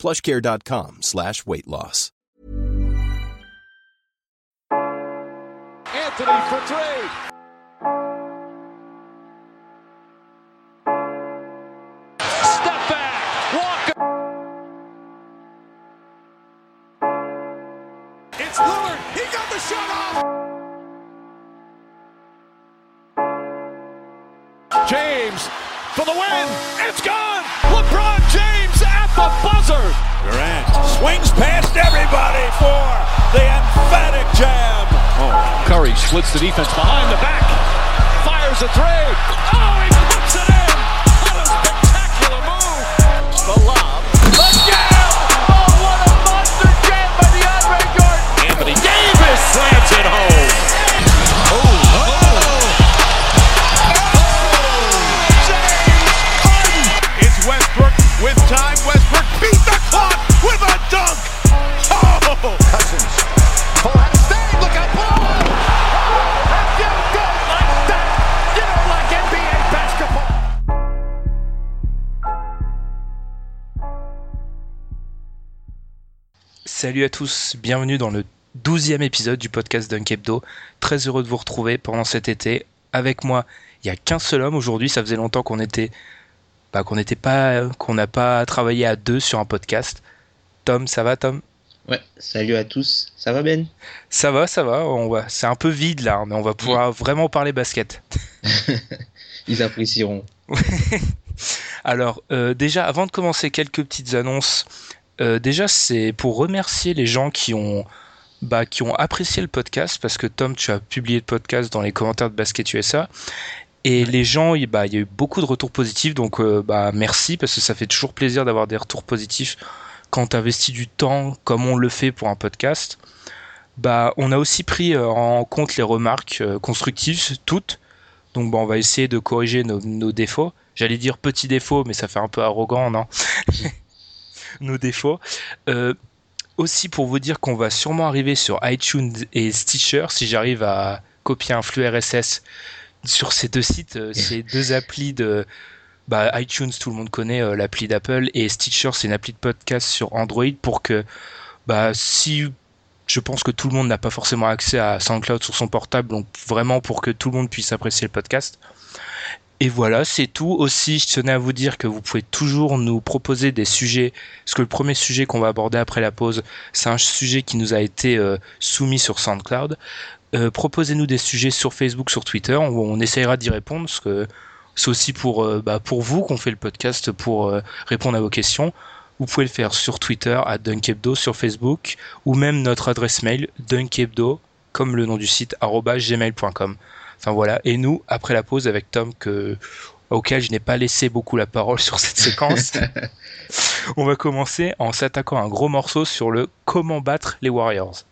plushcare.com slash weight loss. Anthony for three. Step back. Walker. It's Lillard. He got the shot off. James for the win. It's gone. Buzzer. Durant swings past everybody for the emphatic jam. Oh, Curry splits the defense behind the back. Fires a three. Oh, he puts it in. What a spectacular move. The lob. The jam. Oh, what a monster jam by DeAndre Jordan. Anthony Davis slams it home. Salut à tous, bienvenue dans le douzième épisode du podcast Dunk Hebdo. Très heureux de vous retrouver pendant cet été. Avec moi, il n'y a qu'un seul homme aujourd'hui. Ça faisait longtemps qu'on était, bah, qu'on n'était pas, qu'on n'a pas travaillé à deux sur un podcast. Tom, ça va, Tom? Ouais, salut à tous. Ça va Ben? Ça va, ça va. On va, c'est un peu vide là, mais on va pouvoir vraiment parler basket. Ils apprécieront. Alors, euh, déjà, avant de commencer, quelques petites annonces. Euh, déjà, c'est pour remercier les gens qui ont, bah, qui ont apprécié le podcast, parce que Tom, tu as publié le podcast dans les commentaires de Basket USA. Et les gens, il bah, il y a eu beaucoup de retours positifs, donc euh, bah, merci, parce que ça fait toujours plaisir d'avoir des retours positifs quand tu investis du temps comme on le fait pour un podcast. Bah, on a aussi pris euh, en compte les remarques constructives, toutes. Donc bah, on va essayer de corriger nos, nos défauts. J'allais dire petits défauts, mais ça fait un peu arrogant, non? Nos défauts. Euh, aussi pour vous dire qu'on va sûrement arriver sur iTunes et Stitcher si j'arrive à copier un flux RSS sur ces deux sites, euh, ces deux applis de bah, iTunes, tout le monde connaît euh, l'appli d'Apple et Stitcher, c'est une appli de podcast sur Android pour que bah si je pense que tout le monde n'a pas forcément accès à SoundCloud sur son portable, donc vraiment pour que tout le monde puisse apprécier le podcast. Et voilà, c'est tout. Aussi, je tenais à vous dire que vous pouvez toujours nous proposer des sujets, parce que le premier sujet qu'on va aborder après la pause, c'est un sujet qui nous a été euh, soumis sur SoundCloud. Euh, Proposez-nous des sujets sur Facebook, sur Twitter, on, on essayera d'y répondre, parce que c'est aussi pour, euh, bah, pour vous qu'on fait le podcast, pour répondre à vos questions. Vous pouvez le faire sur Twitter, à Dunkebdo, sur Facebook, ou même notre adresse mail, dunkebdo, comme le nom du site, gmail.com. Enfin voilà, et nous, après la pause avec Tom, que, auquel je n'ai pas laissé beaucoup la parole sur cette séquence, on va commencer en s'attaquant à un gros morceau sur le comment battre les Warriors.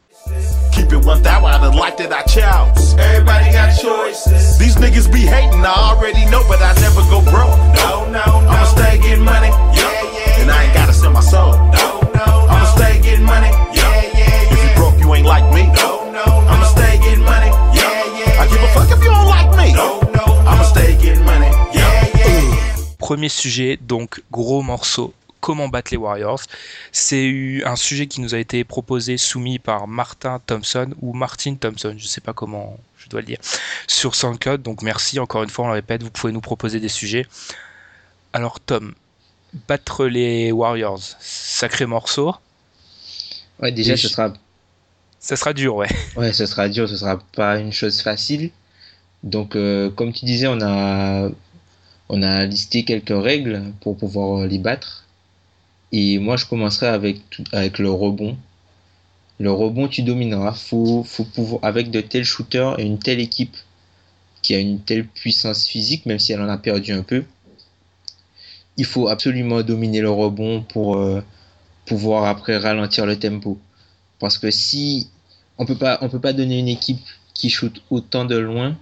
Keep it 1000, I done liked it, I choose. Everybody got choices. These niggas be hating, I already know, but I never go broke. No, no, no. I'ma stay getting money. Yeah, yeah. And I ain't gotta sell my soul. No, no, I'ma stay getting money. Yeah, yeah. If you broke, you ain't like me. No, no, I'ma stay I give a fuck if you don't like me. No, no, I'ma stay getting money. Yeah, yeah. Premier sujet, donc gros morceau. Comment battre les Warriors C'est un sujet qui nous a été proposé, soumis par Martin Thompson ou Martin Thompson, je sais pas comment je dois le dire, sur SoundCloud. Donc merci encore une fois, on le répète, vous pouvez nous proposer des sujets. Alors Tom, battre les Warriors, sacré morceau. Ouais, déjà, Et ce je- sera, Ça sera dur, ouais. ouais, ce sera dur, ce sera pas une chose facile. Donc, euh, comme tu disais, on a, on listé quelques règles pour pouvoir euh, les battre. Et moi, je commencerai avec le rebond. Le rebond, tu domineras. Faut, faut pouvoir, avec de tels shooters et une telle équipe qui a une telle puissance physique, même si elle en a perdu un peu, il faut absolument dominer le rebond pour euh, pouvoir après ralentir le tempo. Parce que si on peut pas, on peut pas donner une équipe qui shoot autant de loin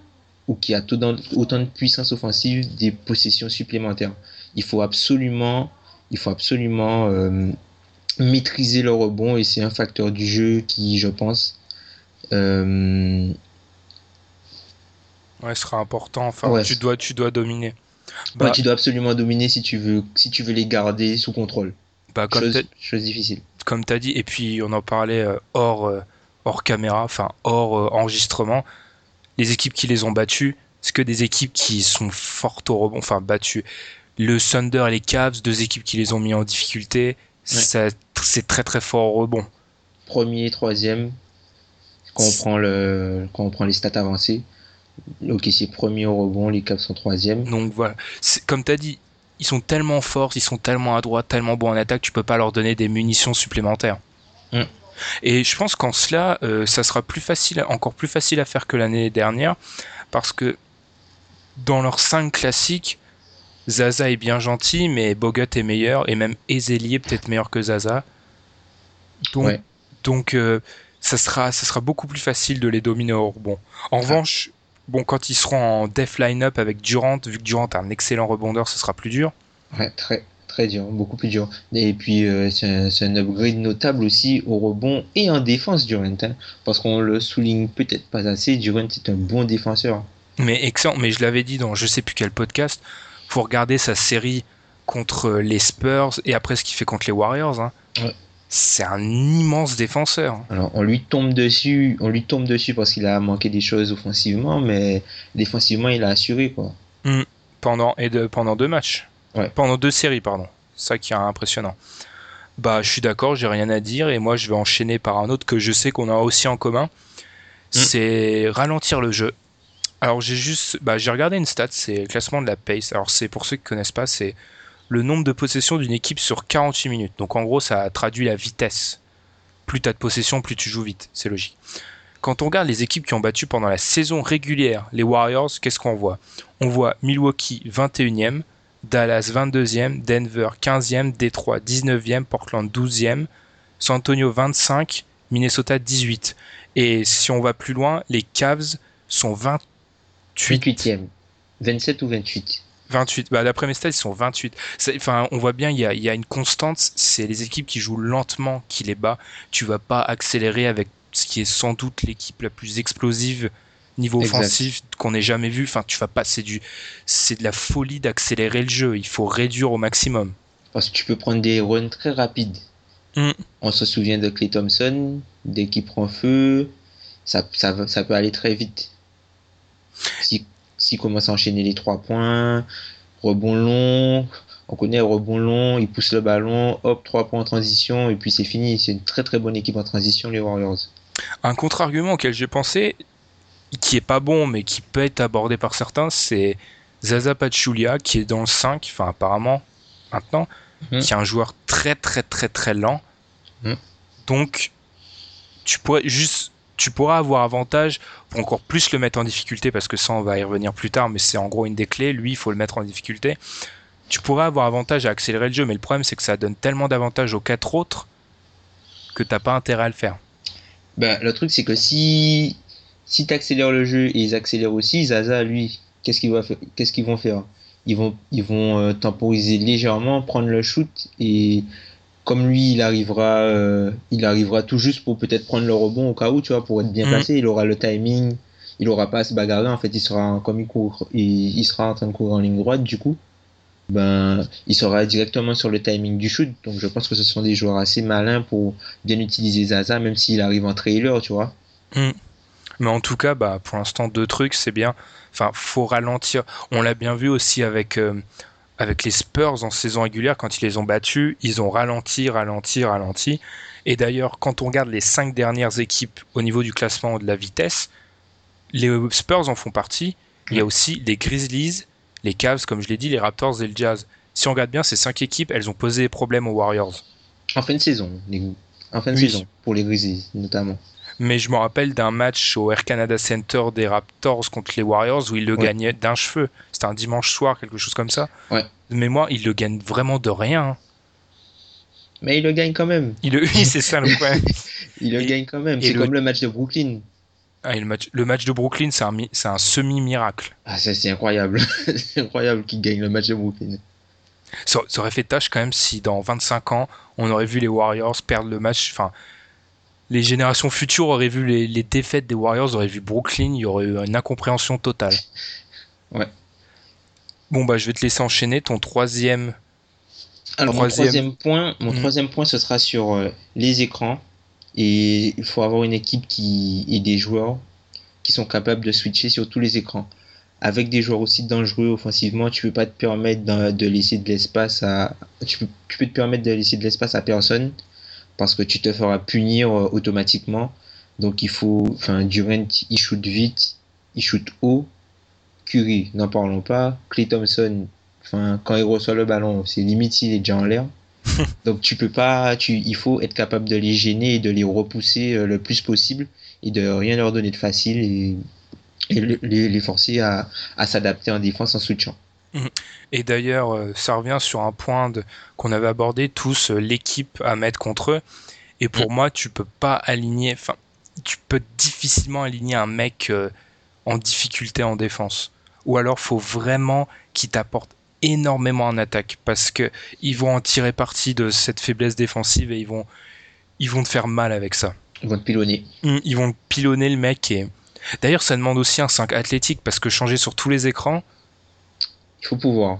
ou qui a autant, autant de puissance offensive des possessions supplémentaires. Il faut absolument, il faut absolument euh, maîtriser le rebond et c'est un facteur du jeu qui, je pense, euh, Ouais, ce sera important. Enfin, Ouais. tu dois, tu dois dominer. ouais, Bah, tu dois absolument dominer si tu veux, si tu veux les garder sous contrôle. bah, comme chose, t'as- chose difficile. Comme tu as dit, et puis on en parlait euh, hors, euh, hors caméra, enfin hors euh, enregistrement, les équipes qui les ont battues, c'est que des équipes qui sont fortes au rebond, enfin battues. Le Thunder et les Cavs, deux équipes qui les ont mis en difficulté, ça- c'est très très fort au rebond. Premier, troisième, quand on prend le, quand on prend les stats avancées. Ok, c'est premier au rebond, les Cavs sont troisième. Donc voilà, comme tu as dit, ils sont tellement forts, ils sont tellement à droite, tellement bons en attaque, tu peux pas leur donner des munitions supplémentaires. Mm. Et je pense qu'en cela, euh, ça sera plus facile, encore plus facile à faire que l'année dernière, parce que dans leurs 5 classiques, Zaza est bien gentil, mais Bogut est meilleur, et même Ezeli est peut-être meilleur que Zaza. Donc, Ouais. donc euh, ça, sera, ça sera beaucoup plus facile de les dominer au rebond. En revanche, bon, quand ils seront en def line-up avec Durant, vu que Durant est un excellent rebondeur, ce sera plus dur. Ouais, très, très dur, beaucoup plus dur. Et puis, euh, c'est un, upgrade notable aussi au rebond et en défense, Durant. hein, parce qu'on le souligne peut-être pas assez, Durant est un bon défenseur. Mais excellent, mais je l'avais dit dans je sais plus quel podcast, faut regarder sa série contre les Spurs et après ce qu'il fait contre les Warriors. hein. Ouais. C'est un immense défenseur. Alors, on lui tombe dessus, on lui tombe dessus parce qu'il a manqué des choses offensivement, mais défensivement, il a assuré, quoi. pendant et de, pendant deux matchs. Ouais. Pendant deux séries, pardon. Ça qui est impressionnant. Bah, je suis d'accord, j'ai rien à dire et moi je vais enchaîner par un autre que je sais qu'on a aussi en commun. C'est ralentir le jeu. Alors j'ai juste, bah, j'ai regardé une stat, c'est le classement de la pace. Alors c'est pour ceux qui connaissent pas, c'est le nombre de possessions d'une équipe sur 48 minutes. Donc en gros, ça traduit la vitesse. Plus tu as de possession, plus tu joues vite, c'est logique. Quand on regarde les équipes qui ont battu pendant la saison régulière les Warriors, qu'est-ce qu'on voit? On voit Milwaukee 21e, Dallas 22e, Denver 15e, Détroit 19e, Portland 12e, San Antonio 25, Minnesota 18. Et si on va plus loin, les Cavs sont 28. 28e. 27 ou 28 28. Bah, d'après mes stats, ils sont 28. C'est- Enfin, on voit bien, il y a, y a une constante. C'est les équipes qui jouent lentement qui les bat. Tu vas pas accélérer avec ce qui est sans doute l'équipe la plus explosive niveau Exact. offensif qu'on ait jamais vu. Enfin, tu vas pas. C'est du, c'est de la folie d'accélérer le jeu. Il faut réduire au maximum. Parce que tu peux prendre des runs très rapides. Mm. On se souvient de Clay Thompson, dès qu'il prend feu, ça, ça peut aller très vite. Si- S'il commence à enchaîner les trois points, rebond long, on connaît le rebond long, il pousse le ballon, hop, trois points en transition, et puis c'est fini. C'est une très très bonne équipe en transition, les Warriors. Un contre-argument auquel j'ai pensé, qui est pas bon, mais qui peut être abordé par certains, c'est Zaza Pachulia, qui est dans le 5, enfin apparemment, maintenant, Mhm. qui est un joueur très très très très lent. Mhm. Donc, tu pourrais juste, tu pourras avoir avantage pour encore plus le mettre en difficulté, parce que ça, on va y revenir plus tard, mais c'est en gros une des clés. Lui, il faut le mettre en difficulté. Tu pourrais avoir avantage à accélérer le jeu, mais le problème, c'est que ça donne tellement d'avantages aux quatre autres que t'as pas intérêt à le faire. Ben, le truc, c'est que si, si tu accélères le jeu et ils accélèrent aussi, Zaza, lui, Qu'est-ce qu'ils vont faire? Ils vont, ils vont euh, temporiser légèrement, prendre le shoot et comme lui, il arrivera, euh, il arrivera tout juste pour peut-être prendre le rebond au cas où, tu vois, pour être bien Mhm. placé. Il aura le timing, il aura pas à se bagarrer. En fait, il sera comme il court, il, il sera en train de courir en ligne droite. Du coup, ben, il sera directement sur le timing du shoot. Donc, je pense que ce sont des joueurs assez malins pour bien utiliser Zaza, même s'il arrive en trailer, tu vois. Mais en tout cas, bah, pour l'instant, deux trucs, c'est bien. Enfin, faut ralentir. On l'a bien vu aussi avec, euh, avec les Spurs en saison régulière, quand ils les ont battus, ils ont ralenti, ralenti, ralenti. Et d'ailleurs, quand on regarde les cinq dernières équipes au niveau du classement de la vitesse, les Spurs en font partie. Il y a aussi les Grizzlies, les Cavs, comme je l'ai dit, les Raptors et le Jazz. Si on regarde bien, ces cinq équipes, elles ont posé des problèmes aux Warriors. En fin de saison, les... en fin de Oui. saison, pour les Grizzlies notamment. Mais je me rappelle d'un match au Air Canada Center des Raptors contre les Warriors où ils le Ouais. gagnaient d'un cheveu. C'était un dimanche soir, quelque chose comme ça. Ouais. De mémoire, ils le gagnent vraiment de rien. hein. Mais il le gagne quand même. Il le... Oui, c'est ça le problème. il le Et- gagne quand même. C'est le- comme le match de Brooklyn. Ah, le, match... le match de Brooklyn, c'est un, mi- un semi-miracle. Ah, c'est incroyable. c'est incroyable qu'il gagne le match de Brooklyn. Ça, ça aurait fait tâche quand même si dans 25 ans, on aurait vu les Warriors perdre le match. Enfin, les générations futures auraient vu les, les défaites des Warriors, auraient vu Brooklyn, il y aurait eu une incompréhension totale. Ouais. Bon, bah, je vais te laisser enchaîner ton troisième. Alors, Troisième. mon troisième point, mon Mhm. troisième point, ce sera sur euh, les écrans. Et il faut avoir une équipe qui et des joueurs qui sont capables de switcher sur tous les écrans. Avec des joueurs aussi dangereux offensivement, tu peux pas te permettre de, de laisser de l'espace à, tu peux, tu peux te permettre de laisser de l'espace à personne parce que tu te feras punir euh, automatiquement. Donc il faut, enfin, Durant, il shoot vite, il shoot haut. Curry, n'en parlons pas. Clay Thompson, enfin, quand il reçoit le ballon, c'est limite s'il est déjà en l'air. Donc tu peux pas, tu, il faut être capable de les gêner et de les repousser euh, le plus possible et de rien leur donner de facile et, et le- les, les forcer à, à s'adapter en défense en switchant. Et d'ailleurs, euh, ça revient sur un point qu'on avait abordé tous, euh, l'équipe à mettre contre eux. Et pour moi, tu peux pas aligner, enfin, tu peux difficilement aligner un mec euh, en difficulté en défense. Ou alors, faut vraiment qu'il t'apporte énormément en attaque parce que ils vont en tirer parti de cette faiblesse défensive et ils vont, ils vont te faire mal avec ça. Ils vont te pilonner. Mm, Ils vont pilonner le mec et d'ailleurs, ça demande aussi un 5 athlétique parce que changer sur tous les écrans, Il faut pouvoir.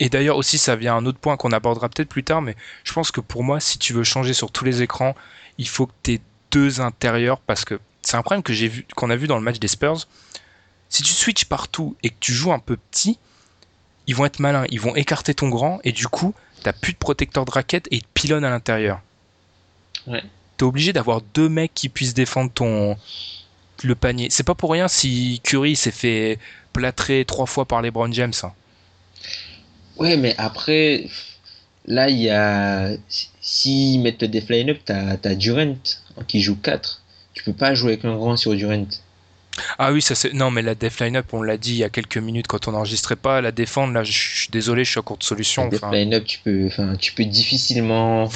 Et d'ailleurs aussi, ça vient à un autre point qu'on abordera peut-être plus tard, mais je pense que pour moi, si tu veux changer sur tous les écrans, il faut que tu aies deux intérieurs parce que c'est un problème que j'ai vu, qu'on a vu dans le match des Spurs. Si tu switches partout et que tu joues un peu petit, ils vont être malins, ils vont écarter ton grand et du coup, t'as plus de protecteur de raquette et ils te pilonnent à l'intérieur. Ouais. T'es obligé d'avoir deux mecs qui puissent défendre ton le panier. C'est pas pour rien si Curry s'est fait plâtrer trois fois par LeBron James. hein. Ouais, mais après, là, il y a. si- S'ils mettent des line-up, t'as t'as Durant qui joue 4. Tu peux pas jouer avec un grand sur Durant. Ah oui, ça c'est. Non, mais la def line-up, on l'a dit il y a quelques minutes quand on n'enregistrait pas. La défendre, là, je suis désolé, je suis à court de solution. Des enfin. line-up, tu peux, tu peux difficilement.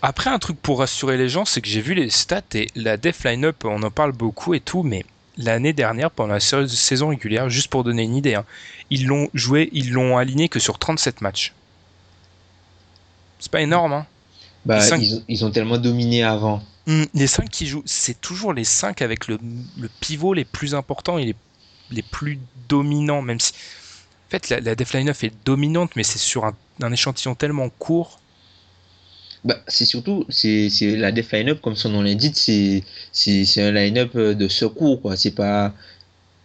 Après, un truc pour rassurer les gens, c'est que j'ai vu les stats et la def line-up, on en parle beaucoup et tout, mais l'année dernière, pendant la saison régulière, juste pour donner une idée, hein, ils l'ont joué, ils l'ont aligné que sur 37 matchs. C'est pas énorme, hein. Bah, cinq- ils, ont, ils ont tellement dominé avant. Hmm, Les 5 qui jouent, c'est toujours les 5 avec le, le pivot les plus importants et les, les plus dominants, même si. En fait, la, la Def Line 9 est dominante, mais c'est sur un, un échantillon tellement court. Bah, c'est surtout, c'est la def line-up, comme son nom l'indique, c'est un line-up euh, de secours, quoi. C'est pas.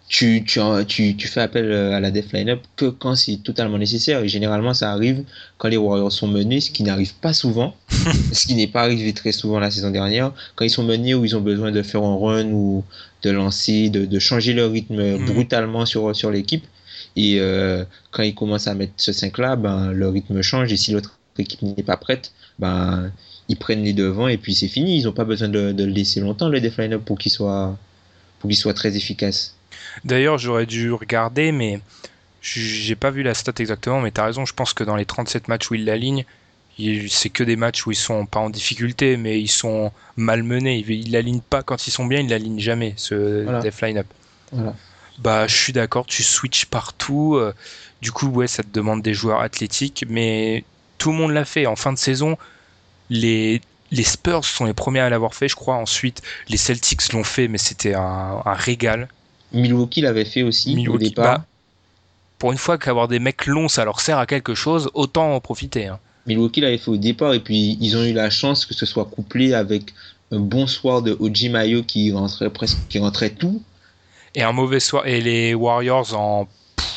Tu, tu, tu, tu fais appel euh, à la def line-up que quand c'est totalement nécessaire. Et généralement, ça arrive quand les Warriors sont menés, ce qui n'arrive pas souvent, ce qui n'est pas arrivé très souvent la saison dernière. Quand ils sont menés ou ils ont besoin de faire un run ou de lancer, de, de changer leur rythme Mhm. brutalement sur, sur l'équipe. Et euh, quand ils commencent à mettre ce 5-là, ben, le rythme change. Et si l'autre équipe n'est pas prête, ben, ils prennent les devants et puis c'est fini. Ils n'ont pas besoin de, de le laisser longtemps, le def line-up, pour qu'il soit, pour qu'il soit très efficace. D'ailleurs, j'aurais dû regarder, mais j'ai pas vu la stat exactement, mais t'as raison, je pense que dans les 37 matchs où il- c'est que des matchs où ils sont pas en difficulté, mais ils sont malmenés. Ils l'alignent pas quand ils sont bien, ils l'alignent jamais, ce Voilà. Def Line-up. Voilà. Bah, je suis d'accord, tu switches partout. euh, du coup, ouais, ça te demande des joueurs athlétiques, mais tout le monde l'a fait. En fin de saison, les, les Spurs sont les premiers à l'avoir fait, je crois. Ensuite, les Celtics l'ont fait, mais c'était un, un régal. Milwaukee l'avait fait aussi au départ. bah, pour une fois qu'avoir des mecs longs, ça leur sert à quelque chose, autant en profiter. hein. Milwaukee l'avait fait au départ et puis ils ont eu la chance que ce soit couplé avec un bon soir de Oji Mayo qui rentrait presque, qui rentrait tout. Et un mauvais soir. Et les Warriors en.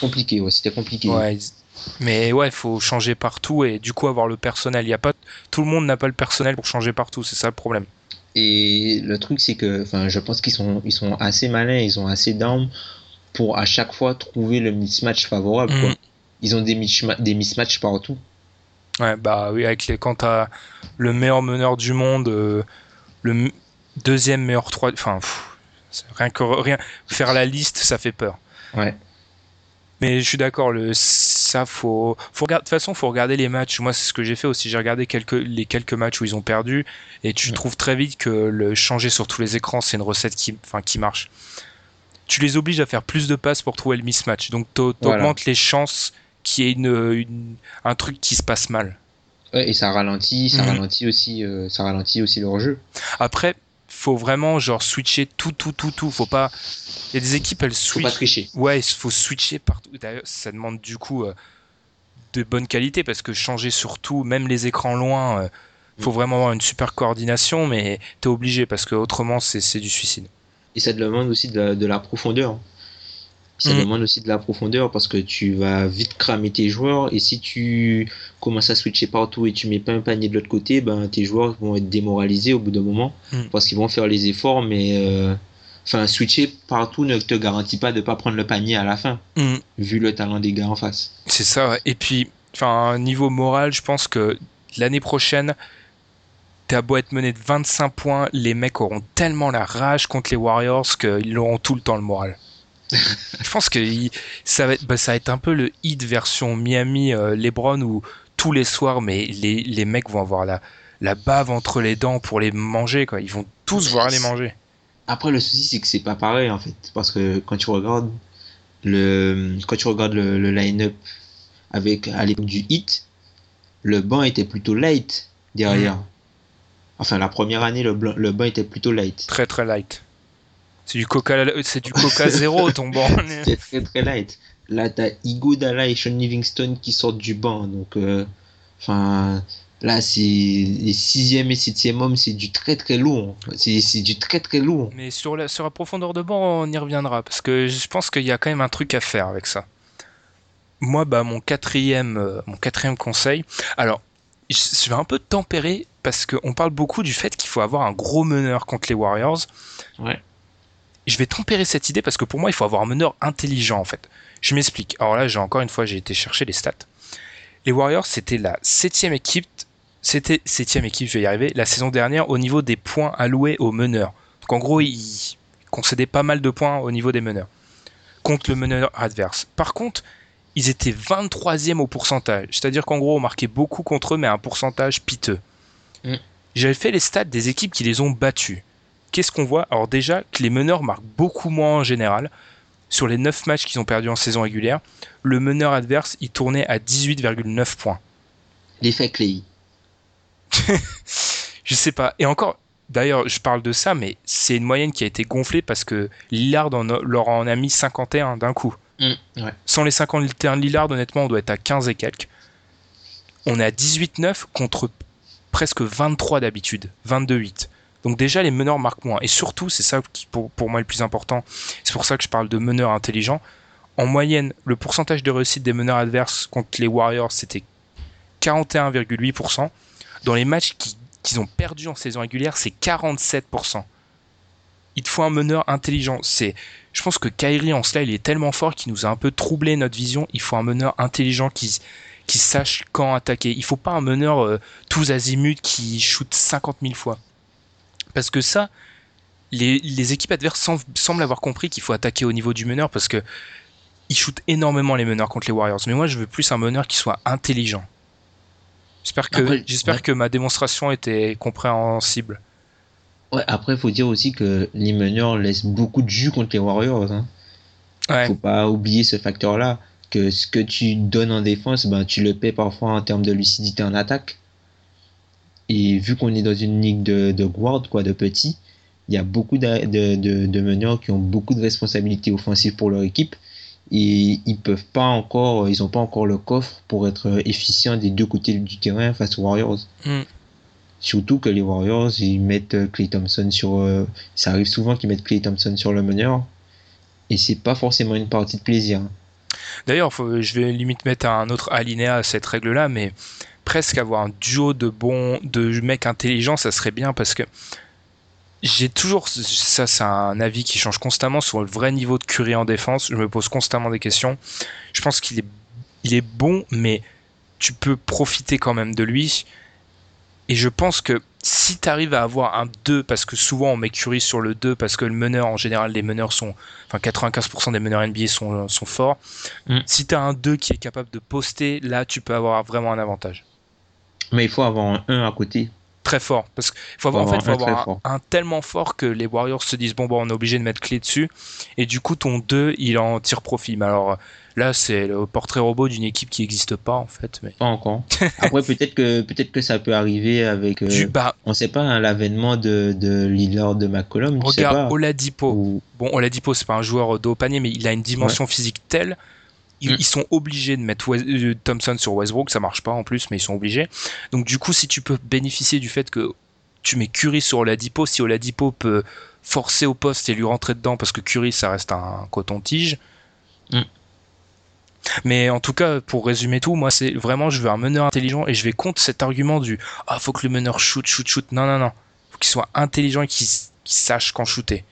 Compliqué, ouais, c'était compliqué. Ouais, ils- Mais ouais, il faut changer partout et du coup avoir le personnel. Il y a pas tout le monde n'a pas le personnel pour changer partout, c'est ça le problème. Et le truc, c'est que, enfin, je pense qu'ils sont, ils sont assez malins, ils ont assez d'armes pour à chaque fois trouver le mismatch favorable. quoi. Mhm. Ils ont des, misma- des mismatchs partout. Ouais, bah oui, avec les quand t'as le meilleur meneur du monde, euh, le deuxième meilleur 3 enfin rien que rien faire la liste, ça fait peur. Ouais. Mais je suis d'accord, le ça, faut, faut regarder. De toute façon, faut regarder les matchs. Moi, c'est ce que j'ai fait aussi. J'ai regardé quelques les quelques matchs où ils ont perdu, et tu trouves très vite que le changer sur tous les écrans, c'est une recette qui, enfin, qui marche. Tu les obliges à faire plus de passes pour trouver le mismatch. Donc, t'augmentes les chances qu'il y ait une, un truc qui se passe mal. Ouais, et ça ralentit, ça mhm. ralentit aussi, euh, ça ralentit aussi leur jeu. Après, faut vraiment genre switcher tout, tout, tout, tout. Faut pas. Il y a des équipes, elles switchent. Faut pas tricher. Ouais, il faut switcher partout. D'ailleurs, ça demande du coup euh, de bonne qualité parce que changer sur tout, même les écrans loin, euh, faut mm. vraiment avoir une super coordination, mais t'es obligé parce que autrement c'est du suicide. Et ça demande aussi de la profondeur. Ça mm. demande aussi de la profondeur parce que tu vas vite cramer tes joueurs et si tu commences à switcher partout et tu mets pas un panier de l'autre côté, ben tes joueurs vont être démoralisés au bout d'un moment mm. parce qu'ils vont faire les efforts mais euh, enfin switcher partout ne te garantit pas de pas prendre le panier à la fin mm. vu le talent des gars en face. C'est ça et puis enfin niveau moral, je pense que l'année prochaine T'as beau être mené de 25 points, les mecs auront tellement la rage contre les Warriors qu'ils auront tout le temps le moral je pense que ça, va être, bah, ça va être un peu le hit version Miami euh, LeBron où tous les soirs, mais les, les mecs vont avoir la, la bave entre les dents pour les manger. Quoi. Ils vont tous voir les manger. Après, le souci, c'est que c'est pas pareil en fait. Parce que quand tu regardes le, quand tu regardes le, le line-up avec, à l'époque du hit, le banc était plutôt light derrière. Mm. Enfin, la première année, le, le banc était plutôt light. Très très light. C'est du Coca, c'est du Coca zéro ton banc. C'est très très light. Là, t'as Dalla et Sean Livingston qui sortent du banc. Donc, euh, enfin, là, c'est les sixième et septième hommes, c'est du très très lourd. C'est du très très lourd. Mais sur la, sur la profondeur de banc, on y reviendra parce que je pense qu'il y a quand même un truc à faire avec ça. Moi, bah, mon quatrième, euh, mon quatrième conseil. Alors, je vais un peu tempérer parce qu'on parle beaucoup du fait qu'il faut avoir un gros meneur contre les Warriors. Ouais je vais tempérer cette idée parce que pour moi, il faut avoir un meneur intelligent en fait. Je m'explique. Alors là, j'ai encore une fois, j'ai été chercher les stats. Les Warriors, c'était la septième équipe, c'était septième équipe, je vais y arriver, la saison dernière au niveau des points alloués aux meneurs. Donc en gros, ils concédaient pas mal de points au niveau des meneurs contre le meneur adverse. Par contre, ils étaient 23e au pourcentage. C'est-à-dire qu'en gros, on marquait beaucoup contre eux, mais à un pourcentage piteux. Mm. J'avais fait les stats des équipes qui les ont battus qu'est-ce qu'on voit? Alors déjà que les meneurs marquent beaucoup moins en général. Sur les 9 matchs qu'ils ont perdus en saison régulière, le meneur adverse, il tournait à 18,9 points. L'effet Clay. je sais pas. Et encore, d'ailleurs, je parle de ça, mais c'est une moyenne qui a été gonflée parce que Lillard leur en a mis 51 d'un coup. Mmh, Sans les 51 Lillard, honnêtement, on doit être à 15 et quelques. On est à 18-9 contre presque 23 d'habitude, 22-8. Donc déjà, les meneurs marquent moins. Et surtout, c'est ça qui pour, moi le plus important. C'est pour ça que je parle de meneurs intelligents. En moyenne, le pourcentage de réussite des meneurs adverses contre les Warriors, c'était 41,8%. Dans les matchs qu'ils ont perdus en saison régulière, c'est 47%. Il te faut un meneur intelligent. C'est, je pense que Kyrie en cela, il est tellement fort qu'il nous a un peu troublé notre vision. Il faut un meneur intelligent qui, qui sache quand attaquer. Il faut pas un meneur euh, tous azimuts qui shoot 50 000 fois. Parce que ça, les, équipes adverses semblent, avoir compris qu'il faut attaquer au niveau du meneur parce que ils shootent énormément les meneurs contre les Warriors. Mais moi, je veux plus un meneur qui soit intelligent. J'espère que, j'espère que ma démonstration était compréhensible. Ouais, après, il faut dire aussi que les meneurs laissent beaucoup de jus contre les Warriors. Hein. Ouais. Faut pas oublier ce facteur-là. Que ce que tu donnes en défense, ben, tu le paies parfois en termes de lucidité en attaque. Et vu qu'on est dans une ligue de, de guard, quoi, de petits, il y a beaucoup de, de, de, meneurs qui ont beaucoup de responsabilités offensives pour leur équipe et ils peuvent pas encore, ils ont pas encore le coffre pour être efficients des deux côtés du terrain face aux Warriors. Mm. Surtout que les Warriors, ils mettent Clay Thompson sur, euh, ça arrive souvent qu'ils mettent Clay Thompson sur le meneur et c'est pas forcément une partie de plaisir. D'ailleurs, je vais limite mettre un autre alinéa à cette règle-là, mais presque avoir un duo de bons, de mecs intelligents, ça serait bien parce que j'ai toujours, ça c'est un avis qui change constamment sur le vrai niveau de Curry en défense. Je me pose constamment des questions. Je pense qu'il est, il est bon, mais tu peux profiter quand même de lui. Et je pense que si tu arrives à avoir un 2, parce que souvent on met Curry sur le 2, parce que le meneur, en général, les meneurs sont. Enfin, 95% des meneurs NBA sont, sont forts. Mm. Si tu as un 2 qui est capable de poster, là, tu peux avoir vraiment un avantage. Mais il faut avoir un 1 à côté. Très fort. Parce qu'il faut avoir, en fait, faut un avoir un, un tellement fort que les Warriors se disent bon, bon, on est obligé de mettre clé dessus. Et du coup, ton 2, il en tire profit. Mais alors là, c'est le portrait robot d'une équipe qui n'existe pas, en fait. Mais... Pas encore. Après, peut-être que, peut-être que ça peut arriver avec. euh, Du, bah, on sait pas, hein, l'avènement de, de Lillard de McCollum. tu sais pas. regarde Oladipo. Ou- Bon, Oladipo, c'est pas un joueur de haut panier, mais il a une dimension physique telle. Ils, Mm. ils sont obligés de mettre Wes- euh, Thompson sur Westbrook, ça marche pas en plus, mais ils sont obligés. Donc du coup, si tu peux bénéficier du fait que tu mets Curry sur Oladipo, si Oladipo peut forcer au poste et lui rentrer dedans, parce que Curry, ça reste un coton-tige. Mm. Mais en tout cas, pour résumer tout, moi, c'est vraiment, je veux un meneur intelligent et je vais contre cet argument du ah, faut que le meneur shoot, shoot, shoot. Non, non, non. Faut qu'il soit intelligent et qu'il sache quand shooter.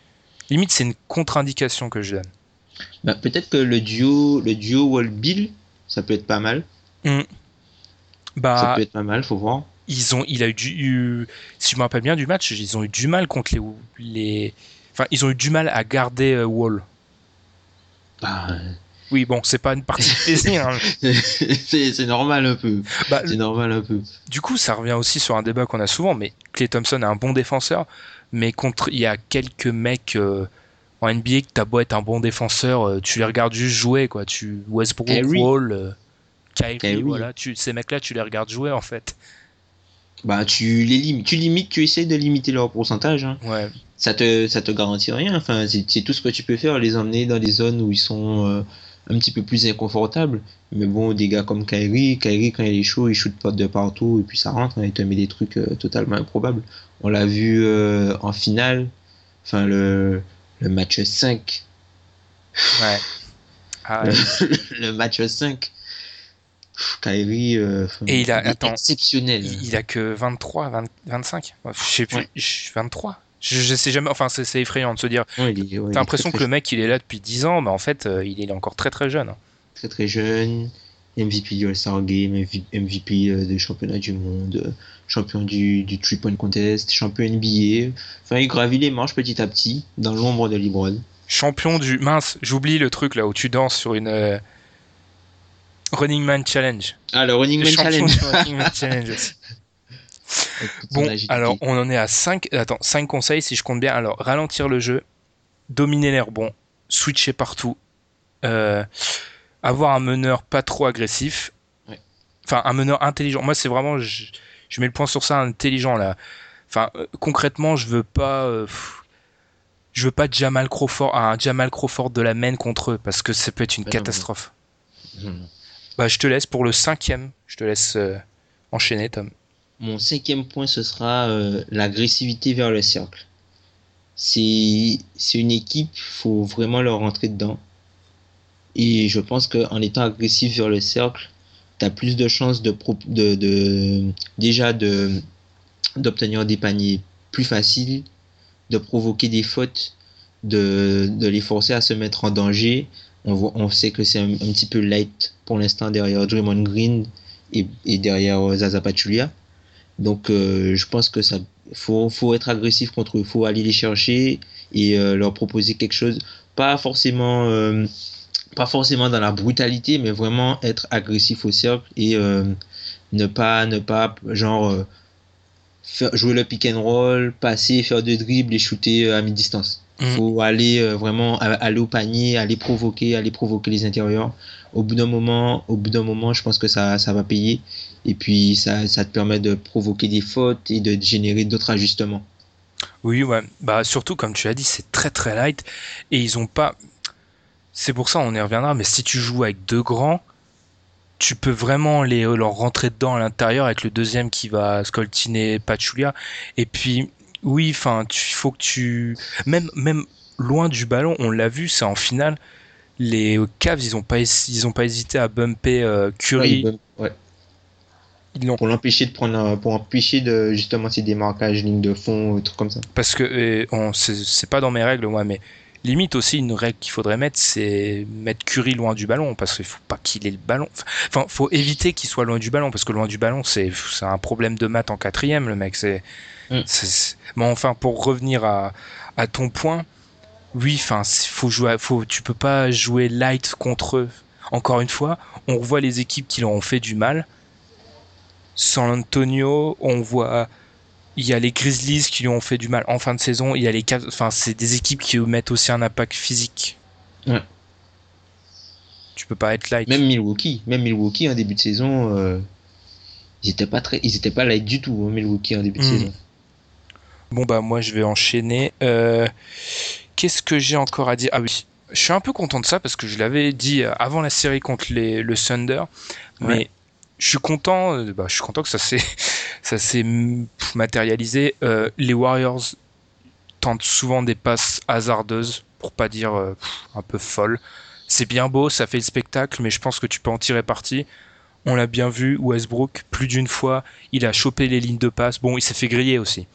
Limite, c'est une contre-indication que je donne. Bah, peut-être que le duo, le duo Wall Bill, ça peut être pas mal. Ça Bah, peut être pas mal, faut voir. ils ont, il a eu du, eu- si je me rappelle bien du match, ils ont eu du mal contre les, les, enfin, ils ont eu du mal à garder euh, Wall. Bah, Oui, bon, c'est pas une partie de plaisir. hein. c'est c'est normal un peu. Bah, C'est normal un peu. du coup, ça revient aussi sur un débat qu'on a souvent, mais Clay Thompson est un bon défenseur, mais contre, il y a quelques mecs euh, en NBA que t'as beau être un bon défenseur, euh, tu les regardes juste jouer, quoi. Tu Westbrook, Kyrie. Wall, euh, Kyrie, Kyrie. voilà, tu, ces mecs-là, tu les regardes jouer en fait. Bah, tu les limites, tu limites, tu essayes de limiter leur pourcentage. Hein. Ouais. Ça te, ça te garantit rien. Enfin, c'est c'est tout ce que tu peux faire, les emmener dans des zones où ils sont euh, un petit peu plus inconfortables. Mais bon, des gars comme Kyrie, Kyrie quand il est chaud, il shoot pas de partout et puis ça rentre. hein, il te met des trucs euh, totalement improbables. On l'a vu euh, en finale. Enfin, le, le match 5. Ouais. Ah, le match 5. Pff, Kyrie, euh, Et il a- attends, exceptionnel. Il, il a que 23, 20 25 Ouais, Je sais plus, Ouais. je- 23 je, je sais jamais, enfin c'est effrayant de se dire. Ouais, T'as l'impression que le mec il est là depuis 10 ans, mais en fait euh, il est encore très très jeune. très très jeune, MVP du All-Star Game, MV- MVP euh, des championnats du monde, euh, champion du, du Three Point Contest, champion NBA. Enfin, il gravit les marches petit à petit dans l'ombre de LeBron. Champion du. Mince, j'oublie le truc là où tu danses sur une. euh, Running Man Challenge. Ah, le Running Man Challenge. Running Man aussi. Bon, alors on en est à 5. Attends, 5 conseils si je compte bien. Alors, ralentir le jeu, dominer l'air bon, switcher partout, euh, avoir un meneur pas trop agressif. Ouais. Enfin, un meneur intelligent. Moi, c'est vraiment. Je, je mets le point sur ça, intelligent là. Enfin, euh, concrètement, je veux pas. euh, pff, je veux pas Jamal Crawford, un Jamal Crawford de la main contre eux parce que ça peut être une non, catastrophe. Hmm. Bah, je te laisse pour le cinquième. Je te laisse euh, enchaîner, Tom. Mon cinquième point, ce sera euh, l'agressivité vers le cercle. C'est c'est une équipe, faut vraiment leur rentrer dedans. Et je pense qu'en étant agressif vers le cercle, tu as plus de chances de, de, de déjà de d'obtenir des paniers plus faciles, de provoquer des fautes, de, de les forcer à se mettre en danger. On, voit, on sait que c'est un, un petit peu light pour l'instant derrière Draymond Green et, et derrière euh, Zaza Pachulia. Donc euh, je pense que ça faut, faut être agressif contre eux, faut aller les chercher et euh, leur proposer quelque chose, pas forcément euh, pas forcément dans la brutalité, mais vraiment être agressif au cercle et euh, ne pas ne pas genre euh, faire, jouer le pick and roll, passer, faire de dribbles et shooter euh, à mi-distance. Mhm. Faut aller euh, vraiment a- aller au panier, aller provoquer, aller provoquer les intérieurs. Au bout d'un moment, au bout d'un moment, je pense que ça, ça va payer. Et puis ça, ça te permet de provoquer des fautes et de générer d'autres ajustements. Oui, ouais. Bah, surtout, comme tu l'as dit, c'est très très light. Et ils ont pas. C'est pour ça, on y reviendra, mais si tu joues avec deux grands, tu peux vraiment les, leur rentrer dedans à l'intérieur avec le deuxième qui va scoltiner Pachulia. Et puis, oui, enfin, il faut que tu. Même, même loin du ballon, on l'a vu, c'est en finale. Les Cavs, ils ont pas, ils ont pas hésité à bumper euh, Curry. ouais. Ils Pour l'empêcher de prendre, un- pour empêcher de justement ces démarquages, ligne de fond, trucs comme ça. parce que euh, on- c'est c'est pas dans mes règles moi mais limite aussi une règle qu'il faudrait mettre, c'est mettre Curry loin du ballon parce qu'il faut pas qu'il ait le ballon. Enfin, faut éviter qu'il soit loin du ballon parce que loin du ballon, c'est c'est un problème de maths en quatrième, le mec. C'est. Mm. Mais enfin, pour revenir à, à ton point, oui, enfin, faut jouer, faut, tu peux pas jouer light contre eux. Encore une fois, on revoit les équipes qui leur ont fait du mal. San Antonio, on voit, il y a les Grizzlies qui lui ont fait du mal en fin de saison. Il y a les, Cavs- enfin, c'est des équipes qui mettent aussi un impact physique. Ouais. Tu peux pas être light. Même Milwaukee, même Milwaukee en début de saison, euh, ils étaient pas très, ils étaient pas light du tout, hein, Milwaukee en début de Mm. saison. Bon bah moi je vais enchaîner. Euh, Qu'est-ce que j'ai encore à dire? Ah oui, je suis un peu content de ça parce que je l'avais dit euh, avant la série contre les, le Thunder, mais Ouais. je suis content. Bah, je suis content que ça s'est ça s'est matérialisé. Euh, les Warriors tentent souvent des passes hasardeuses, pour pas dire euh, un peu folles. C'est bien beau, ça fait le spectacle, mais je pense que tu peux en tirer parti. On l'a bien vu, Westbrook, plus d'une fois, il a chopé les lignes de passe. Bon, il s'est fait griller aussi.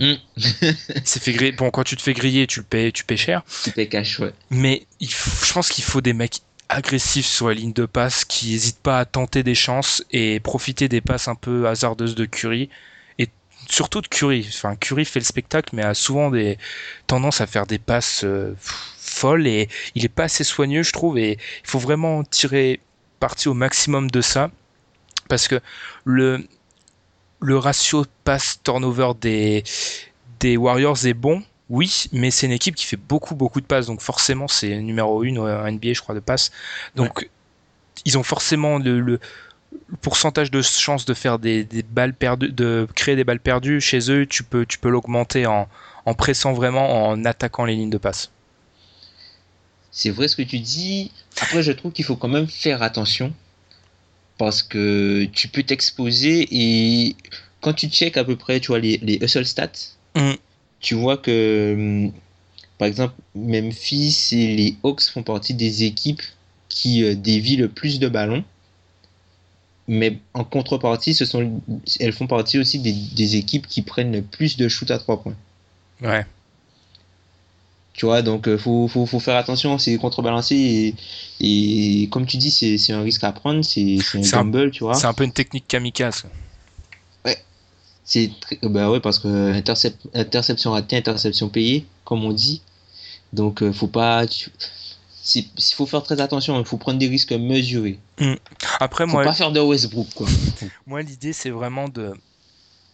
Mm. Il s'est fait griller. Bon, quand tu te fais griller, tu le payes, tu payes cher. C'était cash, ouais. Mais il je pense qu'il faut des mecs agressifs sur la ligne de passe qui n'hésitent pas à tenter des chances et profiter des passes un peu hasardeuses de Curry. Et surtout de Curry. Enfin, Curry fait le spectacle, mais a souvent des tendances à faire des passes euh, folles et il est pas assez soigneux, je trouve. Et il faut vraiment tirer parti au maximum de ça parce que le ratio pass turnover des Warriors est bon, oui, mais c'est une équipe qui fait beaucoup beaucoup de passes, donc forcément c'est numéro une en NBA, je crois, de passes. Donc ils ont forcément le, le le pourcentage de chance de faire des, des balles perdues, de créer des balles perdues chez eux, tu peux tu peux l'augmenter en en pressant vraiment, en attaquant les lignes de passe. C'est vrai ce que tu dis. Après, je trouve qu'il faut quand même faire attention parce que tu peux t'exposer et quand tu check à peu près, tu vois les, les hustle stats, Mm. Tu vois que hum, par exemple Memphis et les Hawks font partie des équipes qui euh, dévient le plus de ballons. Mais en contrepartie, ce sont, elles font partie aussi des, des équipes qui prennent le plus de shoot à trois points. Ouais. Tu vois, donc euh, faut, faut, faut faire attention, c'est contrebalancé et, et comme tu dis, c'est un risque à prendre, c'est c'est un C'est un- gamble, tu vois. C'est un peu une technique kamikaze. C'est très- bah ouais, parce que intercept, interception ratée, interception payée, comme on dit. Donc euh, faut pas, tu- il faut faire très attention, il faut prendre des risques mesurés. Après Faut moi pas faire de Westbrook quoi. Moi, l'idée, c'est vraiment de.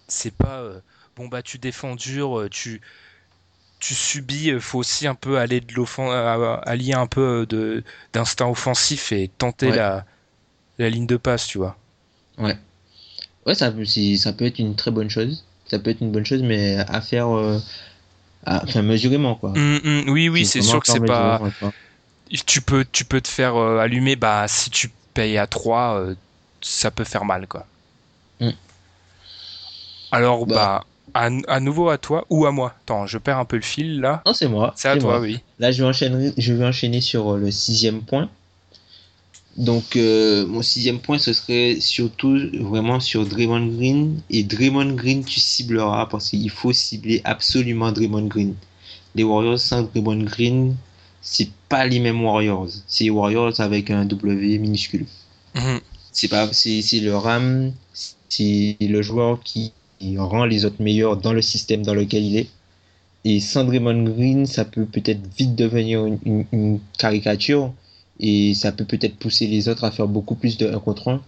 C'est pas. euh, Bon, bah, tu défends dur, euh, tu. Tu subis, euh, faut aussi un peu aller de l'offen... euh, allier un peu euh, de d'instinct offensif et tenter Ouais. la la ligne de passe, tu vois. Ouais, ça, peut- c'est- ça peut être une très bonne chose. Ça peut être une bonne chose, mais à faire, euh, à- enfin mesurément quoi. Hum, hum, oui, oui, c'est sûr que c'est pas. tu peux, tu peux te faire euh, allumer, bah, si tu payes à 3, ça peut faire mal, quoi. Mm. Alors, Bah. bah, à, à nouveau à toi ou à moi? Attends, je perds un peu le fil là. Non, c'est moi. C'est à toi, moi. oui. Là, je vais enchaîner, je vais enchaîner sur euh, le sixième point. Donc, euh, mon sixième point, ce serait surtout vraiment sur Draymond Green. Et Draymond Green, tu cibleras parce qu'il faut cibler absolument Draymond Green. Les Warriors sans Draymond Green, c'est pas les mêmes Warriors. C'est les Warriors avec un W minuscule. Mhm. C'est pas, c'est, c'est le RAM, c'est le joueur qui rend les autres meilleurs dans le système dans lequel il est. Et sans Draymond Green, ça peut peut-être vite devenir une, une- une caricature et ça peut peut-être pousser les autres à faire beaucoup plus de 1 contre 1.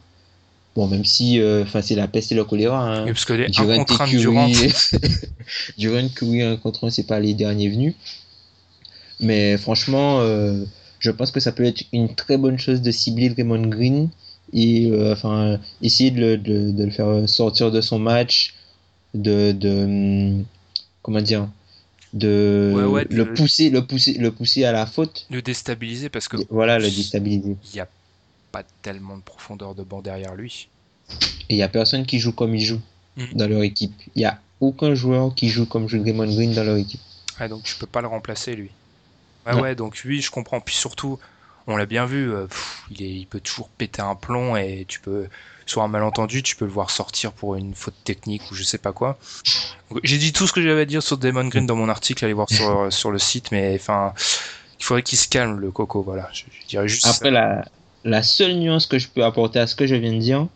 Bon, même si euh, c'est la peste et le choléra. Hein. Parce que les 1 Durant contre 1 et Durant, Durant Curry 1 contre 1, c'est pas les derniers venus. Mais franchement, euh, je pense que ça peut être une très bonne chose de cibler Draymond Green et euh, enfin essayer de le, de- de le faire sortir de son match, de, de hum, comment dire, de Ouais, ouais, de le le- pousser, le pousser, le pousser à la faute. le déstabiliser parce que Voilà, le déstabiliser. il n'y a pas tellement de profondeur de banc derrière lui. Et il y a personne qui joue comme il joue Mhm. dans leur équipe. Il y a aucun joueur qui joue comme joue Draymond Green dans leur équipe. Ah, donc tu peux pas le remplacer lui. Non. ouais, donc oui, je comprends. Puis surtout, on l'a bien vu, euh, pff, il, est, il peut toujours péter un plomb et tu peux, sur un malentendu, tu peux le voir sortir pour une faute technique ou je sais pas quoi. J'ai dit tout ce que j'avais à dire sur Damon Green dans mon article, allez voir sur, sur le site, mais enfin, il faudrait qu'il se calme le coco, voilà. Je, je dirais juste. ça. Après, la, la seule nuance que je peux apporter à ce que je viens de dire,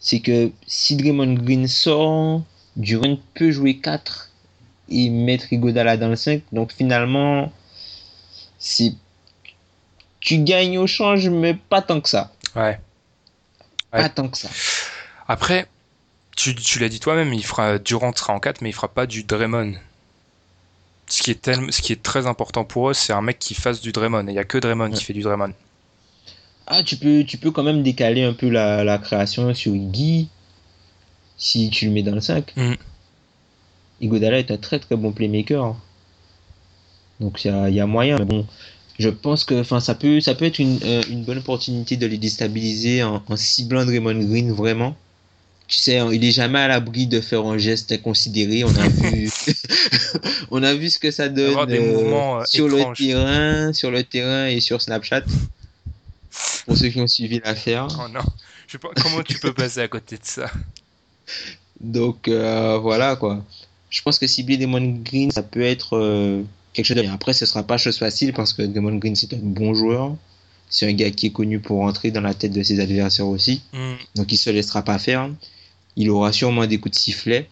c'est que si Draymond Green sort, Durant peut jouer 4 et mettre Igodala dans le 5. Donc finalement, c'est tu gagnes au change, mais pas tant que ça. Ouais. Pas tant que ça. Après, tu, tu l'as dit toi-même, il fera Durant sera en 4, mais il fera pas du Draymond. Ce qui est tel- ce qui est très important pour eux, c'est un mec qui fasse du Draymond. Et il y a que Draymond qui fait du Draymond. Ah, tu peux, tu peux quand même décaler un peu la, la création sur Iggy si tu le mets dans le 5. Mhm. Igodala est un très très bon playmaker. Donc il y y a moyen. Mais bon, je pense que enfin, ça, peut, ça peut être une, euh, une bonne opportunité de les déstabiliser en, en ciblant Draymond Green vraiment. Tu sais, il est jamais à l'abri de faire un geste inconsidéré. On a vu, on a vu ce que ça donne des euh, euh, sur étranges. le terrain, sur le terrain et sur Snapchat. Pour ceux qui ont suivi l'affaire. Oh non, je sais pas comment tu peux passer à côté de ça? Donc euh, voilà quoi. Je pense que cibler Damon Green, ça peut être euh, quelque chose de bien. Après, ce sera pas chose facile parce que Damon Green, c'est un bon joueur. C'est un gars qui est connu pour rentrer dans la tête de ses adversaires aussi. Hmm. Donc il se laissera pas faire. Il aura sûrement des coups de sifflet.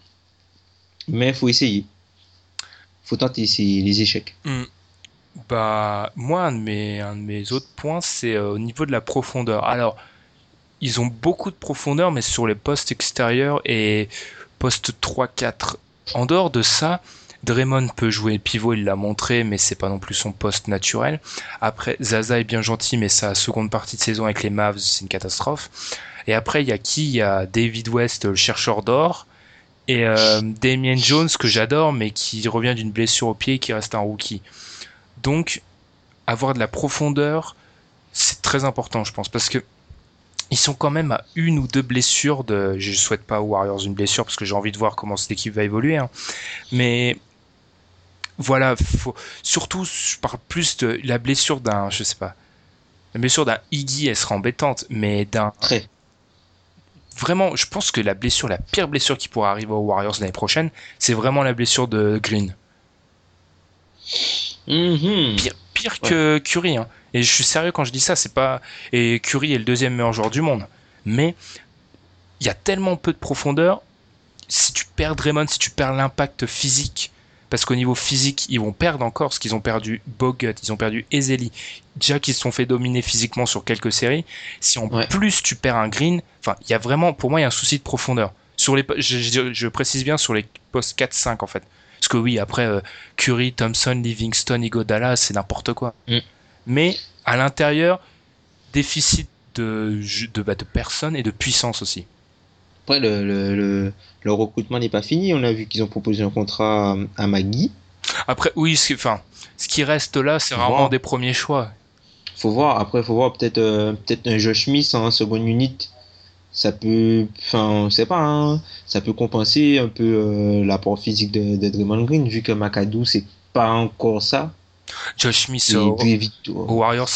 Mais faut essayer. Faut tenter les échecs. Bah, moi, un de mes, un de mes autres points, c'est euh, au niveau de la profondeur. Alors, ils ont beaucoup de profondeur, mais sur les postes extérieurs et postes 3-4. En dehors de ça, Draymond peut jouer pivot, il l'a montré, mais c'est pas non plus son poste naturel. Après, Zaza est bien gentil, mais sa seconde partie de saison avec les Mavs, c'est une catastrophe. Et après, il y a qui? Il y a David West, le chercheur d'or, et euh, Damien Jones, que j'adore, mais qui revient d'une blessure au pied et qui reste un rookie. Donc, avoir de la profondeur, c'est très important, je pense, parce que ils sont quand même à une ou deux blessures de. Je souhaite pas aux Warriors une blessure parce que j'ai envie de voir comment cette équipe va évoluer, hein. mais voilà, faut surtout, je parle plus de la blessure d'un, je sais pas, la blessure d'un Iggy, elle sera embêtante, mais d'un Très. vraiment, je pense que la blessure, la pire blessure qui pourra arriver aux Warriors l'année prochaine, c'est vraiment la blessure de Green. Mhm. pire, pire que Curry. Hein. Et je suis sérieux quand je dis ça, c'est pas. Et Curry est le deuxième meilleur joueur du monde. Mais il y a tellement peu de profondeur. Si tu perds Draymond, si tu perds l'impact physique, parce qu'au niveau physique, ils vont perdre encore, parce qu'ils ont perdu Bogut, ils ont perdu Ezeli, déjà qu'ils se sont fait dominer physiquement sur quelques séries. Si en Ouais. plus tu perds un Green, enfin, il y a vraiment, pour moi, il y a un souci de profondeur. Sur les, je, je- je précise bien sur les postes 4-5 en fait. Parce que oui, après euh, Curry, Thompson, Livingston, Igodala, c'est n'importe quoi. Mm. Mais à l'intérieur, déficit de, de, bah, de personnes et de puissance aussi. Après, le, le, le, le recrutement n'est pas fini. On a vu qu'ils ont proposé un contrat à- Magui. Après, oui, ce, qui- enfin, ce qui reste là, c'est rarement voir. des premiers choix. Faut voir. Après, faut voir peut-être euh, peut-être un Josh Smith en seconde unit. Ça peut, enfin, on sait pas, hein. ça peut compenser un peu euh, l'apport physique de, de Draymond Green, vu que McAdoo, c'est pas encore ça. Josh Smith Et au- Warriors,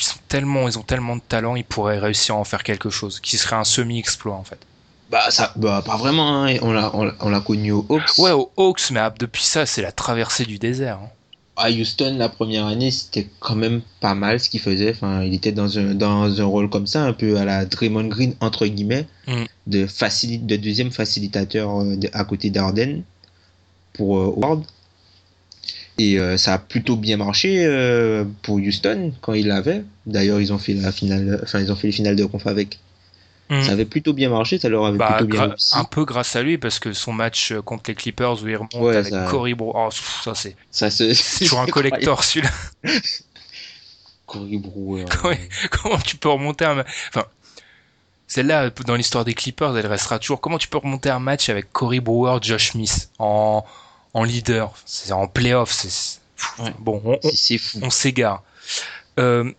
ils- sont tellement, ils ont tellement de talent, ils pourraient réussir à en faire quelque chose, qui serait un semi-exploit en fait. bah, ça, bah, pas vraiment, hein. on l'a, on, connu aux Hawks. Ouais, aux Hawks, mais ah, depuis ça, c'est la traversée du désert. hein. À Houston, la première année, c'était quand même pas mal ce qu'il faisait. Enfin, il était dans un, dans un rôle comme ça, un peu à la Draymond Green, entre guillemets, Mm. de, de deuxième facilitateur euh, de- à côté d'Arden pour euh. Et euh, ça a plutôt bien marché euh, pour Houston quand il l'avait. D'ailleurs, ils ont fait la finale, enfin, ils ont fait les finales de conf avec. Mm. Ça avait plutôt bien marché, ça leur avait Bah, plutôt bien gra- réussi. un peu grâce à lui, parce que son match euh, contre les Clippers où il remonte Ouais, avec ça- Cory Bro, oh, ça c'est Ça se, c'est toujours un collector celui-là. Cory Brewer. Ouais. Comment tu peux remonter un, enfin, celle-là dans l'histoire des Clippers, elle restera toujours. Comment tu peux remonter un match avec Cory Brewer, Josh Smith en en leader, c'est en playoff, c'est Ouais. bon, on, s'égare. Euh,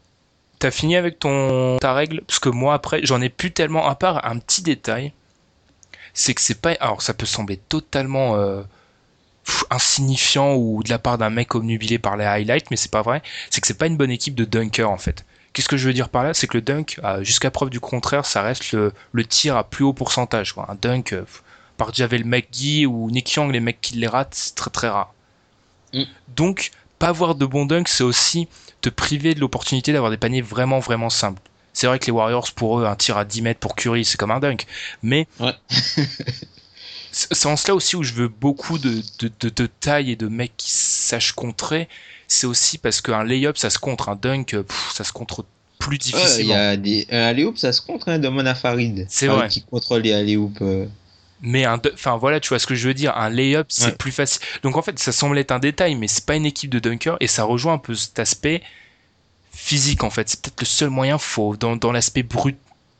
T'as fini avec ton ta règle? Parce que moi après j'en ai plus tellement à part un petit détail, c'est que c'est pas alors ça peut sembler totalement euh, insignifiant ou de la part d'un mec obnubilé par les highlights, mais c'est pas vrai. C'est que c'est pas une bonne équipe de dunkers en fait. Qu'est-ce que je veux dire par là? C'est que le dunk, jusqu'à preuve du contraire, ça reste le, tir à plus haut pourcentage. Quoi. Un dunk euh, par Javel McGee ou Nick Young, les mecs qui les ratent, c'est très très rare. Mm. Donc, pas avoir de bon dunk, c'est aussi te priver de l'opportunité d'avoir des paniers vraiment vraiment simples. C'est vrai que les Warriors, pour eux, un tir à 10 mètres pour Curry, c'est comme un dunk. Mais ouais. c'est en cela aussi où je veux beaucoup de, de, taille et de mecs qui sachent contrer. C'est aussi parce qu'un layup, ça se contre. Un dunk, ça se contre plus difficilement. Il y a des, un layup, ça se contre hein, de Mona Farid. C'est vrai. Qui contrôle les layups. Euh. Mais un, enfin voilà, tu vois ce que je veux dire. Un layup, c'est plus facile. Donc en fait, ça semble être un détail, mais c'est pas une équipe de dunker et ça rejoint un peu cet aspect physique en fait. C'est peut-être le seul moyen, faut dans, dans l'aspect brut,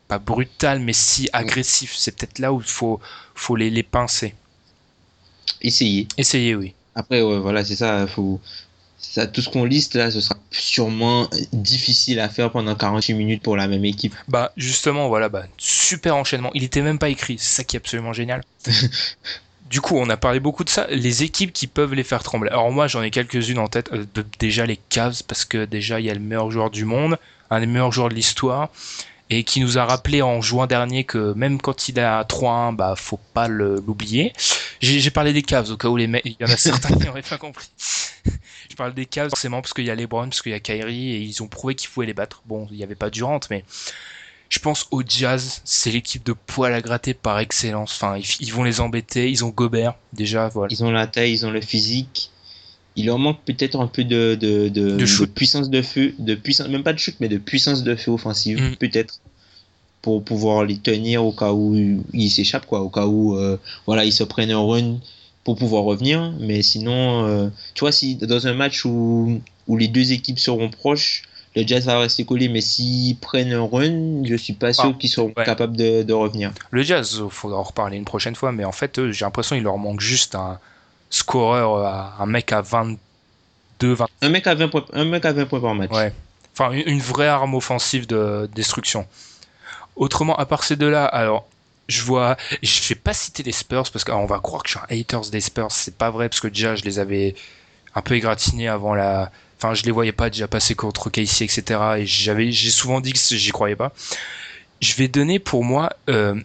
pas brutal, mais si agressif. C'est peut-être là où il faut, faut les, les pincer. Essayer. Essayer, oui. Après, voilà, c'est ça. Faut, ça, tout ce qu'on liste là, ce sera sûrement difficile à faire pendant 48 minutes pour la même équipe. Bah justement, voilà, bah, super enchaînement. Il était même pas écrit, c'est ça qui est absolument génial. du coup, on a parlé beaucoup de ça. Les équipes qui peuvent les faire trembler. Alors moi, j'en ai quelques-unes en tête. Euh, déjà les Cavs, parce que déjà il y a le meilleur joueur du monde, un des meilleurs joueurs de l'histoire et qui nous a rappelé en juin dernier que même quand il est à 3-1, bah faut pas l'oublier. J'ai parlé des Cavs au cas où les mecs, il y en a certains qui n'auraient pas compris. Parle des Cavs forcément parce qu'il y a LeBron, parce qu'il y a Kyrie et ils ont prouvé qu'ils pouvaient les battre. Bon, il n'y avait pas Durant, mais je pense au Jazz, c'est l'équipe de poil à gratter par excellence. Enfin, ils, vont les embêter. Ils ont Gobert déjà, voilà. Ils ont la taille, ils ont le physique il leur manque peut-être un peu de, de, de, puissance de feu, de puissance, même pas de chute, mais de puissance de feu offensive, mm. peut-être, pour pouvoir les tenir au cas où ils s'échappent, quoi, au cas où, euh, voilà, ils se prennent un run pour pouvoir revenir. Mais sinon, euh, tu vois, si dans un match où, où les deux équipes seront proches, le Jazz va rester collé, mais s'ils prennent un run, je suis pas sûr ah, qu'ils seront capables de, de, revenir. Le Jazz, il faudra en reparler une prochaine fois, mais en fait, j'ai l'impression qu'il leur manque juste un scoreur, un mec à 22, 20. Un mec à 20 points, un mec à 20 points par match. Ouais. Enfin, une vraie arme offensive de destruction. Autrement, à part ces deux-là, alors, je vois, je vais pas citer les Spurs parce qu'on va croire que je suis un haters des Spurs. C'est pas vrai parce que déjà, je les avais un peu égratignés avant la, enfin, je les voyais pas déjà passer contre Casey, etc. Et j'avais, j'ai souvent dit que j'y croyais pas. Je vais donner pour moi, euh,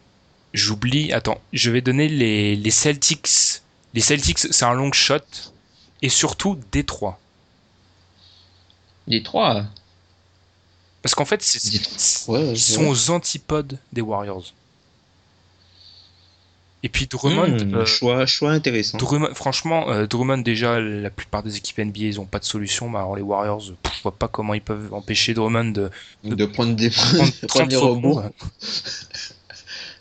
j'oublie, attends, je vais donner les, les Celtics les Celtics, c'est un long shot. Et surtout, Détroit. Détroit? Parce qu'en fait, ils sont aux antipodes des Warriors. Et puis Drummond, euh, choix, choix intéressant. franchement, euh, Drummond déjà, la plupart des équipes NBA, ils ont pas de solution. Mais alors les Warriors, je vois pas comment ils peuvent empêcher Drummond de, de, prendre des, prendre, rebonds.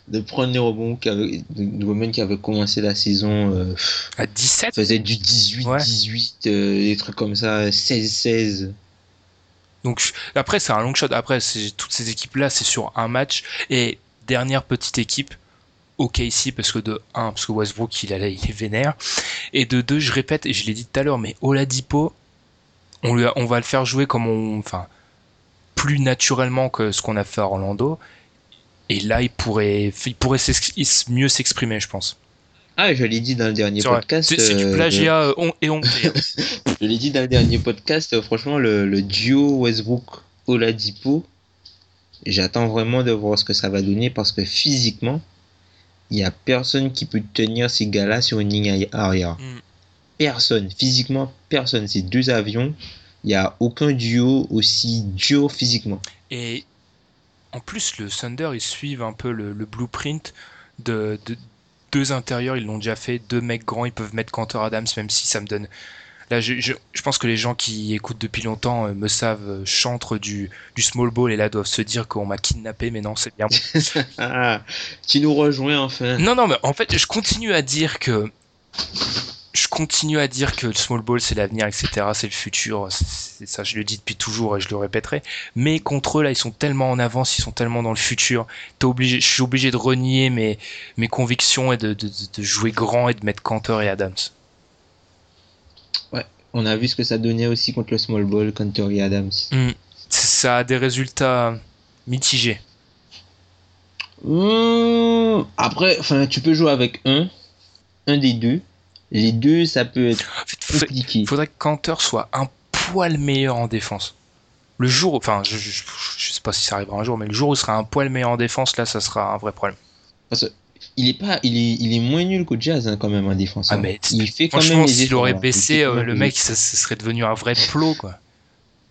de prendre les rebonds de qui avait commencé la saison euh, à 17 faisait du 18 18 euh, des trucs comme ça 16 16 donc après c'est un long shot après toutes ces équipes là c'est sur un match et dernière petite équipe OK ici parce que de 1 parce que Westbrook il, est vénère et de 2 je répète et je l'ai dit tout à l'heure mais Oladipo on, lui on va le faire jouer comme on enfin plus naturellement que ce qu'on a fait à Orlando et là, il pourrait, il pourrait mieux s'exprimer, je pense. Ah, je l'ai dit dans le dernier podcast. C'est du euh, plagiat euh, et on. je l'ai dit dans le dernier podcast. Euh, franchement, le, duo Westbrook-Oladipo, j'attends vraiment de voir ce que ça va donner parce que physiquement, il n'y a personne qui peut tenir ces gars-là sur une ligne arrière. Mm. Personne. Physiquement, personne. C'est deux avions. Il n'y a aucun duo aussi dur physiquement. Et en plus, le Thunder, ils suivent un peu le, blueprint de, deux intérieurs. Ils l'ont déjà fait. Deux mecs grands, ils peuvent mettre Cantor Adams, même si ça me donne. Là, je, pense que les gens qui écoutent depuis longtemps euh, me savent euh, chantre du, du small ball et là doivent se dire qu'on m'a kidnappé, mais non, c'est bien. ah, tu nous rejoins enfin. Non, non, mais en fait, je continue à dire que je continue à dire que le small ball c'est l'avenir, etc. C'est le futur. C'est ça, je le dis depuis toujours et je le répéterai. Mais contre eux là, ils sont tellement en avance, ils sont tellement dans le futur. T'es obligé, je suis obligé de renier mes mes convictions et de, de, de jouer grand et de mettre Cantor et Adams. Ouais, on a vu ce que ça donnait aussi contre le small ball, Cantor et Adams. Hmm. Ça a des résultats mitigés. Hmm. après, enfin, tu peux jouer avec un, un des deux les deux, ça peut être compliqué. il faudrait que Cantor soit un poil meilleur en défense. Le jour, enfin, je, je, je sais pas si ça arrivera un jour, mais le jour où il sera un poil meilleur en défense, là, ça sera un vrai problème. Parce que il est pas, il est, il est moins nul qu'au Jazz hein, quand même en défense. Ah, mais il fait quand même s'il efforts. aurait hein. Baissé, euh, le mec, ça, ça serait devenu un vrai plot, quoi.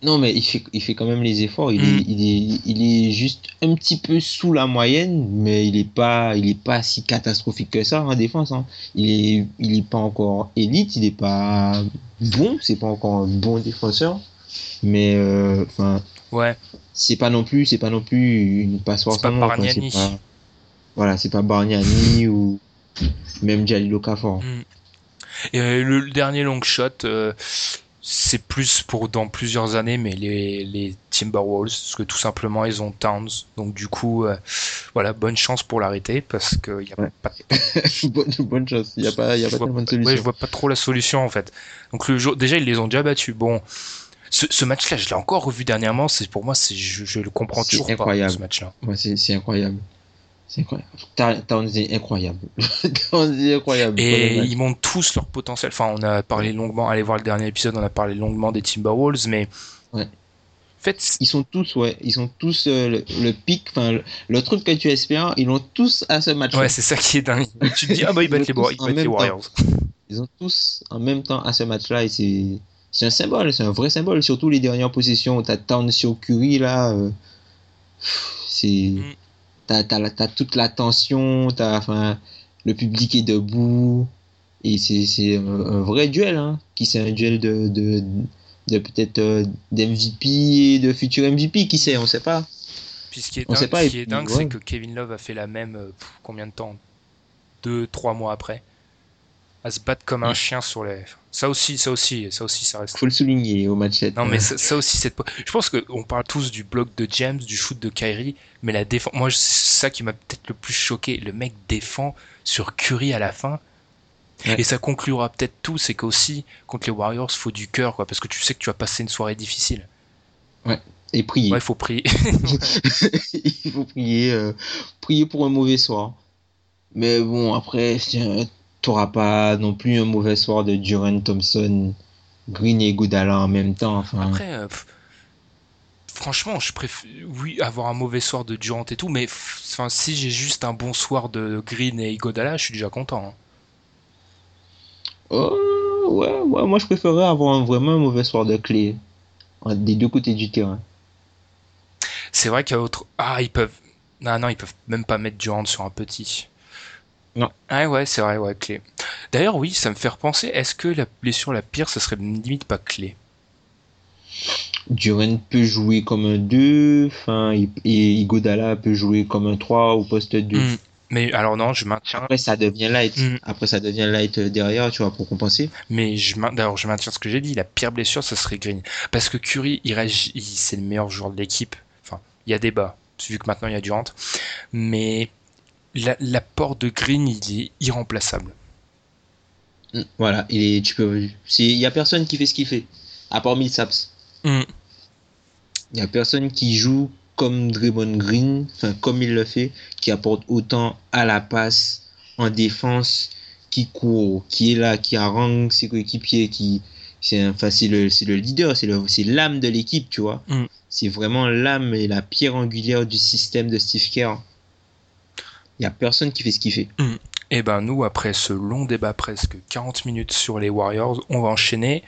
Non, mais il fait, il fait quand même les efforts. Il, Mm. est, il, est, il est juste un petit peu sous la moyenne, mais il est pas, il est pas si catastrophique que ça en défense. hein. Il est, il est pas encore élite, il est pas bon, c'est pas encore un bon défenseur, mais euh, enfin, Ouais, c'est pas non plus, c'est pas non plus une passoire C'est pas pas- Voilà, c'est pas Bargnani ou même Jalil Okafor. Et euh, le, le dernier long shot, euh, c'est plus pour dans plusieurs années, mais les, les Timberwolves, parce que tout simplement ils ont Towns, donc du coup, euh, voilà, bonne chance pour l'arrêter parce qu'il y a Ouais. pas de bonne, bonne chance. Il y a pas, il y a je pas tellement de pas- solution. ouais, je vois pas trop la solution en fait. Donc le jour, déjà ils les ont déjà battus. Bon, ce, ce match-là, je l'ai encore revu dernièrement. C'est pour moi, c'est je, je le comprends toujours incroyable. pas ce match-là. Ouais, c'est incroyable. C'est incroyable. Ta- Towns est incroyable. Towns est incroyable. Et ils montrent tous leur potentiel. Enfin, on a parlé longuement. Allez voir le dernier épisode. On a parlé longuement des Timberwolves, mais Ouais. en fait, Ils sont tous, ouais, ils sont tous euh, le, le pic, enfin le, le truc que tu espères, ils l'ont tous à ce match. ouais, c'est ça qui est dingue. tu te dis ah bah ils battent les, ils battent. Warriors. Ils ont tous en même temps à ce match-là et c'est c'est un symbole, c'est un vrai symbole. Surtout les dernières possessions, t'as Towns sur Curry là, euh, c'est Mm. T'as toute la tension, t'as enfin le public est debout et c'est c'est un, vrai duel, hein, qui c'est un duel de de, de peut-être euh, d'MVP et de futur MVP, qui sait, on sait pas. Puis ce qui est On dingue, ce ouais. c'est que Kevin Love a fait la même. euh, combien de temps? Deux, trois mois après. À se battre comme un Mm. chien sur les. Ça aussi, ça aussi, ça aussi, ça reste. Faut le souligner au match 7. Non, mais ça, ça aussi, c'est. Je pense qu'on parle tous du bloc de James, du shoot de Kyrie, mais la défense. Moi, c'est ça qui m'a peut-être le plus choqué. Le mec défend sur Curry à la fin. Ouais. Et ça conclura peut-être tout, c'est qu'aussi, contre les Warriors, faut du cœur, quoi, parce que tu sais que tu vas passer une soirée difficile. et prier. Ouais, il faut prier. il faut prier, euh, prier pour un mauvais soir. Mais bon, après, tiens, t'auras pas non plus un mauvais soir de Duran Thompson, Green et Goudala en même temps. Enfin, Après, euh, pff, franchement, je préfère, oui, avoir un mauvais soir de Durant et tout, mais enfin, si j'ai juste un bon soir de Green et Igodala, je suis déjà content. hein. oh, ouais, ouais, moi je préférerais avoir un- vraiment un mauvais soir de clé hein, des deux côtés du terrain. C'est vrai qu'il y a autre. Ah, ils peuvent. Non, non, ils peuvent même pas mettre Durant sur un petit. Non. Ah ouais, c'est vrai, ouais, clé. D'ailleurs, oui, ça me fait repenser. Est-ce que la blessure la pire, ça serait limite pas clé? Duran peut jouer comme un 2, enfin, et, Igodala peut jouer comme un 3 au poste 2. Hmm. Mais alors non, je maintiens. Après, ça devient light. Mm. Après, ça devient light derrière, tu vois, pour compenser. Mais je d'ailleurs, je maintiens ce que j'ai dit. La pire blessure, ça serait Green, parce que Curry, il c'est le meilleur joueur de l'équipe. Enfin, il y a débat, vu que maintenant il y a Durant. Mais l'apport de Green, il est irremplaçable. Mm, Voilà, il est, tu peux, il y a personne qui fait ce qu'il fait, à part Millsaps. Mm. Il y a personne qui joue comme Draymond Green, enfin comme il le fait, qui apporte autant à la passe, en défense, qui court, qui est là, qui harangue ses coéquipiers, qui, c'est, enfin c'est le, c'est le leader, c'est le, c'est l'âme de l'équipe, tu vois. Mm. C'est vraiment l'âme et la pierre angulaire du système de Steve Kerr. Il y a personne qui fait ce qu'il fait. Et ben nous, après ce long débat presque 40 minutes sur les Warriors, on va enchaîner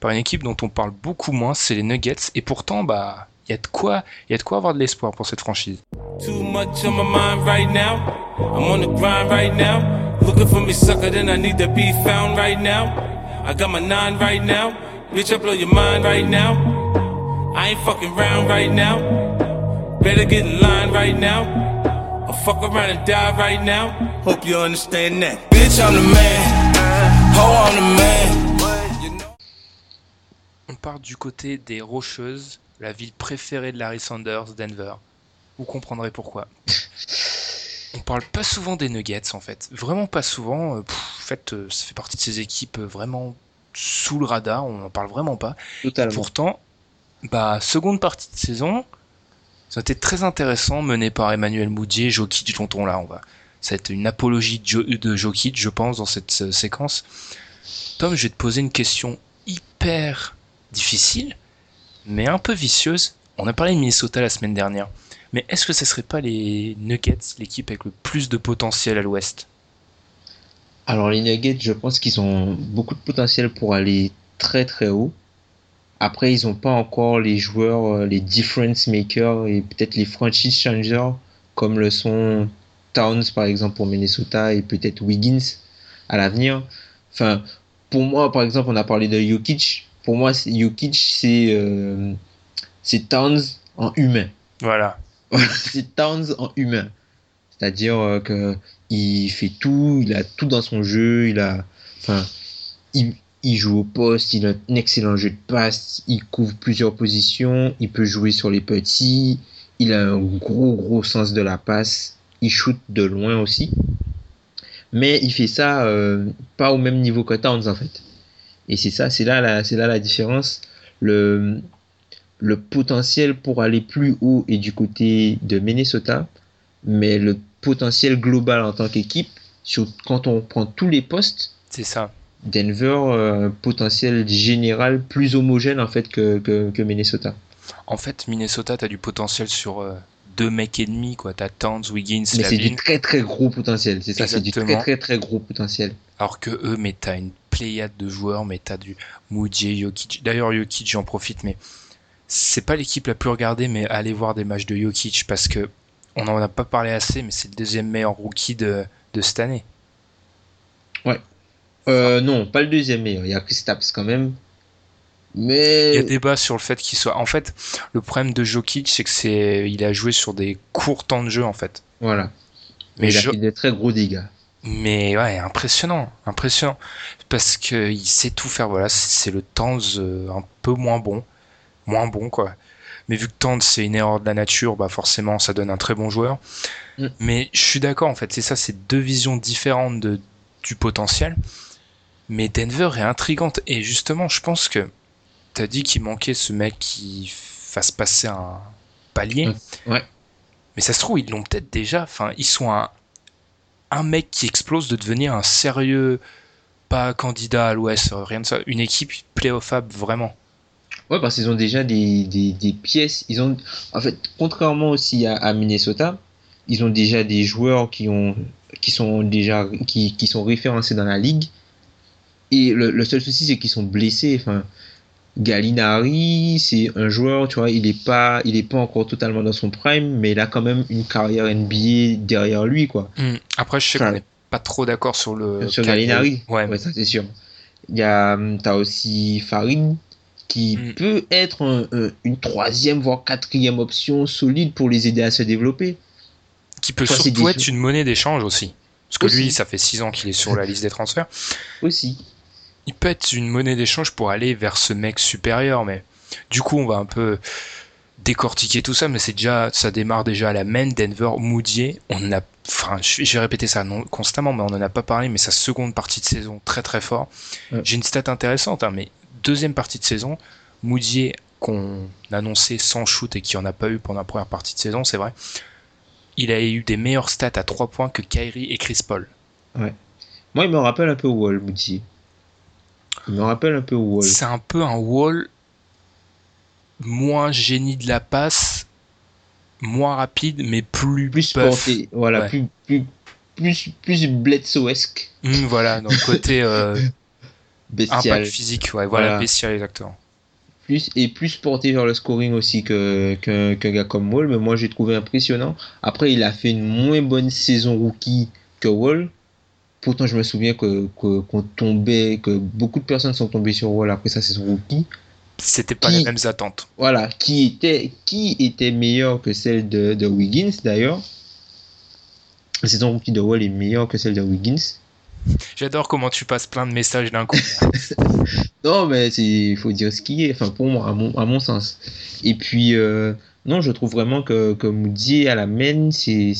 par une équipe dont on parle beaucoup moins, c'est les Nuggets. Et pourtant, bah, il y a de quoi, il y a de quoi avoir de l'espoir pour cette franchise. Too much on my mind right now. I'm on the grind right now. Looking for me, sucker, then I need to be found right now. I got my nine right now. Bitch, I blow your mind right now. I ain't fucking round right now. Better get in line right now. I'll fuck around and die right now. Hope you understand that. Bitch, I'm the man. Ho, I'm the man. You know? On part du côté des Rocheuses, la ville préférée de Larry Sanders, Denver. Vous comprendrez pourquoi. On parle pas souvent des Nuggets en fait, vraiment pas souvent. Euh, pff, en fait, euh, ça fait partie de ces équipes euh, vraiment sous le radar, on en parle vraiment pas. Totalement. Pourtant, bah, seconde partie de saison, ça a été très intéressant, mené par Emmanuel Moudier, Jokic dont on là, on va. Ça une apologie de, Jo- je pense, dans cette euh, séquence. Tom, je vais te poser une question hyper difficile, mais un peu vicieuse. On a parlé de Minnesota la semaine dernière. Mais est-ce que ce serait pas les Nuggets, l'équipe avec le plus de potentiel à l'ouest? Alors les Nuggets, je pense qu'ils ont beaucoup de potentiel pour aller très très haut. Après, ils n'ont pas encore les joueurs, euh, les difference makers et peut-être les franchise changers comme le sont Towns par exemple pour Minnesota et peut-être Wiggins à l'avenir. Enfin, pour moi, par exemple, on a parlé de Jokic. Pour moi, Jokic, c'est euh, c'est Towns en humain. Voilà. c'est Towns en humain. C'est-à-dire euh, que il fait tout, il a tout dans son jeu, il a, enfin, il, il joue au poste, il a un excellent jeu de passe, il couvre plusieurs positions, il peut jouer sur les petits, il a un gros gros sens de la passe, il shoot de loin aussi. Mais il fait ça euh, pas au même niveau que Towns en fait. Et c'est ça, c'est là la, là la différence. Le, le potentiel pour aller plus haut est du côté de Minnesota, mais le potentiel global en tant qu'équipe, quand on prend tous les postes, c'est ça. Denver, euh, potentiel général plus homogène en fait que, que, Minnesota. En fait, Minnesota, tu as du potentiel sur euh, deux mecs et demi, quoi. Tu as Towns, Wiggins, Mais c'est du très très gros potentiel, c'est ça, c'est du très très très gros potentiel. Alors que eux, mais tu as une pléiade de joueurs, mais tu as du Moody, Jokic. D'ailleurs, Jokic, j'en profite, mais c'est pas l'équipe la plus regardée, mais allez voir des matchs de Jokic parce que on en a pas parlé assez, mais c'est le deuxième meilleur rookie de, de cette année. Ouais, euh, non, pas le deuxième meilleur. Il y a Kristaps quand même. Mais... Il y a débat sur le fait qu'il soit. En fait, le problème de Jokic, c'est que c'est, il a joué sur des courts temps de jeu en fait. Voilà. Mais, il a fait des très gros dégâts. Mais ouais, impressionnant, impressionnant, parce que il sait tout faire. Voilà, c'est le temps euh, un peu moins bon, moins bon quoi. Mais vu que Tante c'est une erreur de la nature, bah forcément ça donne un très bon joueur. Mm. Mais je suis d'accord en fait, c'est ça, c'est deux visions différentes de, du potentiel. Mais Denver est intrigante. Et justement, je pense que t'as dit qu'il manquait ce mec qui fasse passer un palier. Ouais. Mais ça se trouve, ils l'ont peut-être déjà. Enfin, ils sont un, un mec qui explose de devenir un sérieux, pas candidat à l'Ouest, rien de ça. Une équipe playoffable vraiment. Ouais, parce qu'ils ont déjà des, des, des, pièces. Ils ont, en fait, contrairement aussi à, à, Minnesota, ils ont déjà des joueurs qui ont, qui sont déjà, qui, qui sont référencés dans la ligue et le, seul souci, c'est qu'ils sont blessés. Enfin, Gallinari, c'est un joueur, tu vois, il est pas, il est pas encore totalement dans son prime, mais il a quand même une carrière NBA derrière lui, quoi. Hmm. Après, je sais qu'on n'est pas trop d'accord sur le. Sur Gallinari. Ouais. ça c'est sûr. Il y a, hum, t'as aussi Farid qui hmm. peut être une troisième voire quatrième option solide pour les aider à se développer. Qui peut surtout être une monnaie d'échange aussi. Parce que lui, ça fait 6 ans qu'il est sur la liste des transferts. Aussi il peut être une monnaie d'échange pour aller vers ce mec supérieur, mais du coup, on va un peu décortiquer tout ça, mais c'est déjà, ça démarre déjà à la main, Denver, Moodier, on a, enfin, j'ai répété ça non, constamment, mais on en a pas parlé, mais sa seconde partie de saison, très très fort. J'ai une stat intéressante, hein, mais deuxième partie de saison, Moodier, qu'on annonçait sans shoot et qui en a pas eu pendant la première partie de saison, c'est vrai, il a eu des meilleures stats à 3 points que Kyrie et Chris Paul. Ouais. Moi, il me rappelle un peu Wall, Moodier. Il me rappelle un peu Wall. C'est un peu un Wall moins génie de la passe, moins rapide, mais plus plus porté, voilà, plus plus plus plus Bledsoe-esque. Mmh, voilà, donc côté euh, bestial, impact physique, ouais, voilà, bestial exactement. Plus et plus porté vers le scoring aussi que qu'un gars comme Wall, mais moi j'ai trouvé impressionnant. Après, il a fait une moins bonne saison rookie que Wall, Pourtant, je me souviens que qu'on tombait, que beaucoup de personnes sont tombées sur Wall après sa saison rookie. C'était pas les mêmes attentes. Voilà, qui était, qui était meilleur que celle de, de Wiggins d'ailleurs. La saison rookie de Wall est meilleure que celle de Wiggins. J'adore comment tu passes plein de messages d'un coup. non, mais il faut dire ce qui est, enfin pour moi, à mon, à mon sens. Et puis, euh, non, je trouve vraiment que, que Moody à la main, c'est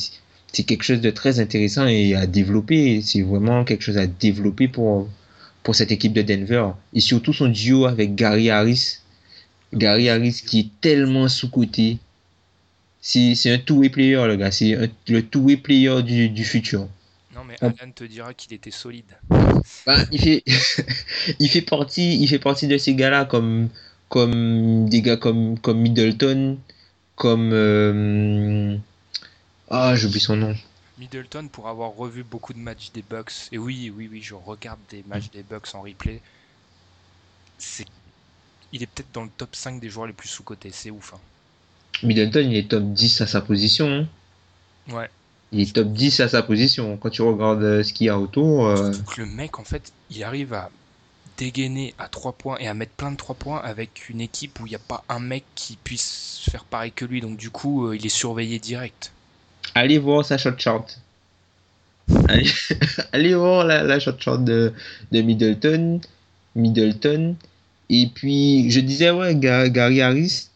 c'est quelque chose de très intéressant et à développer. C'est vraiment quelque chose à développer pour, pour cette équipe de Denver. Et surtout son duo avec Gary Harris. Gary Harris qui est tellement sous-côté. C'est un two-way player, le gars. C'est le two-way player du, du, futur. Non, mais On- Alan te dira qu'il était solide. Ben, il fait, il fait partie, il fait partie de ces gars-là comme, comme des gars comme, comme Middleton, comme, euh, ah, j'oublie son nom. Middleton, pour avoir revu beaucoup de matchs des Bucks, et oui, oui, oui, je regarde des matchs des Bucks en replay, c'est... il est peut-être dans le top 5 des joueurs les plus sous-cotés, c'est ouf. hein. Middleton, il est top 10 à sa position. hein. Ouais. Il est top 10 à sa position. Quand tu regardes euh, ce qu'il y a autour, euh, le mec, en fait, il arrive à dégainer à 3 points et à mettre plein de 3 points avec une équipe où il n'y a pas un mec qui puisse faire pareil que lui, donc du coup, euh, il est surveillé direct. Allez voir sa shot chart. Allez, allez voir la, la shot chart de, de Middleton. Middleton. Et puis, je disais, ouais, Ga- Gary Harris,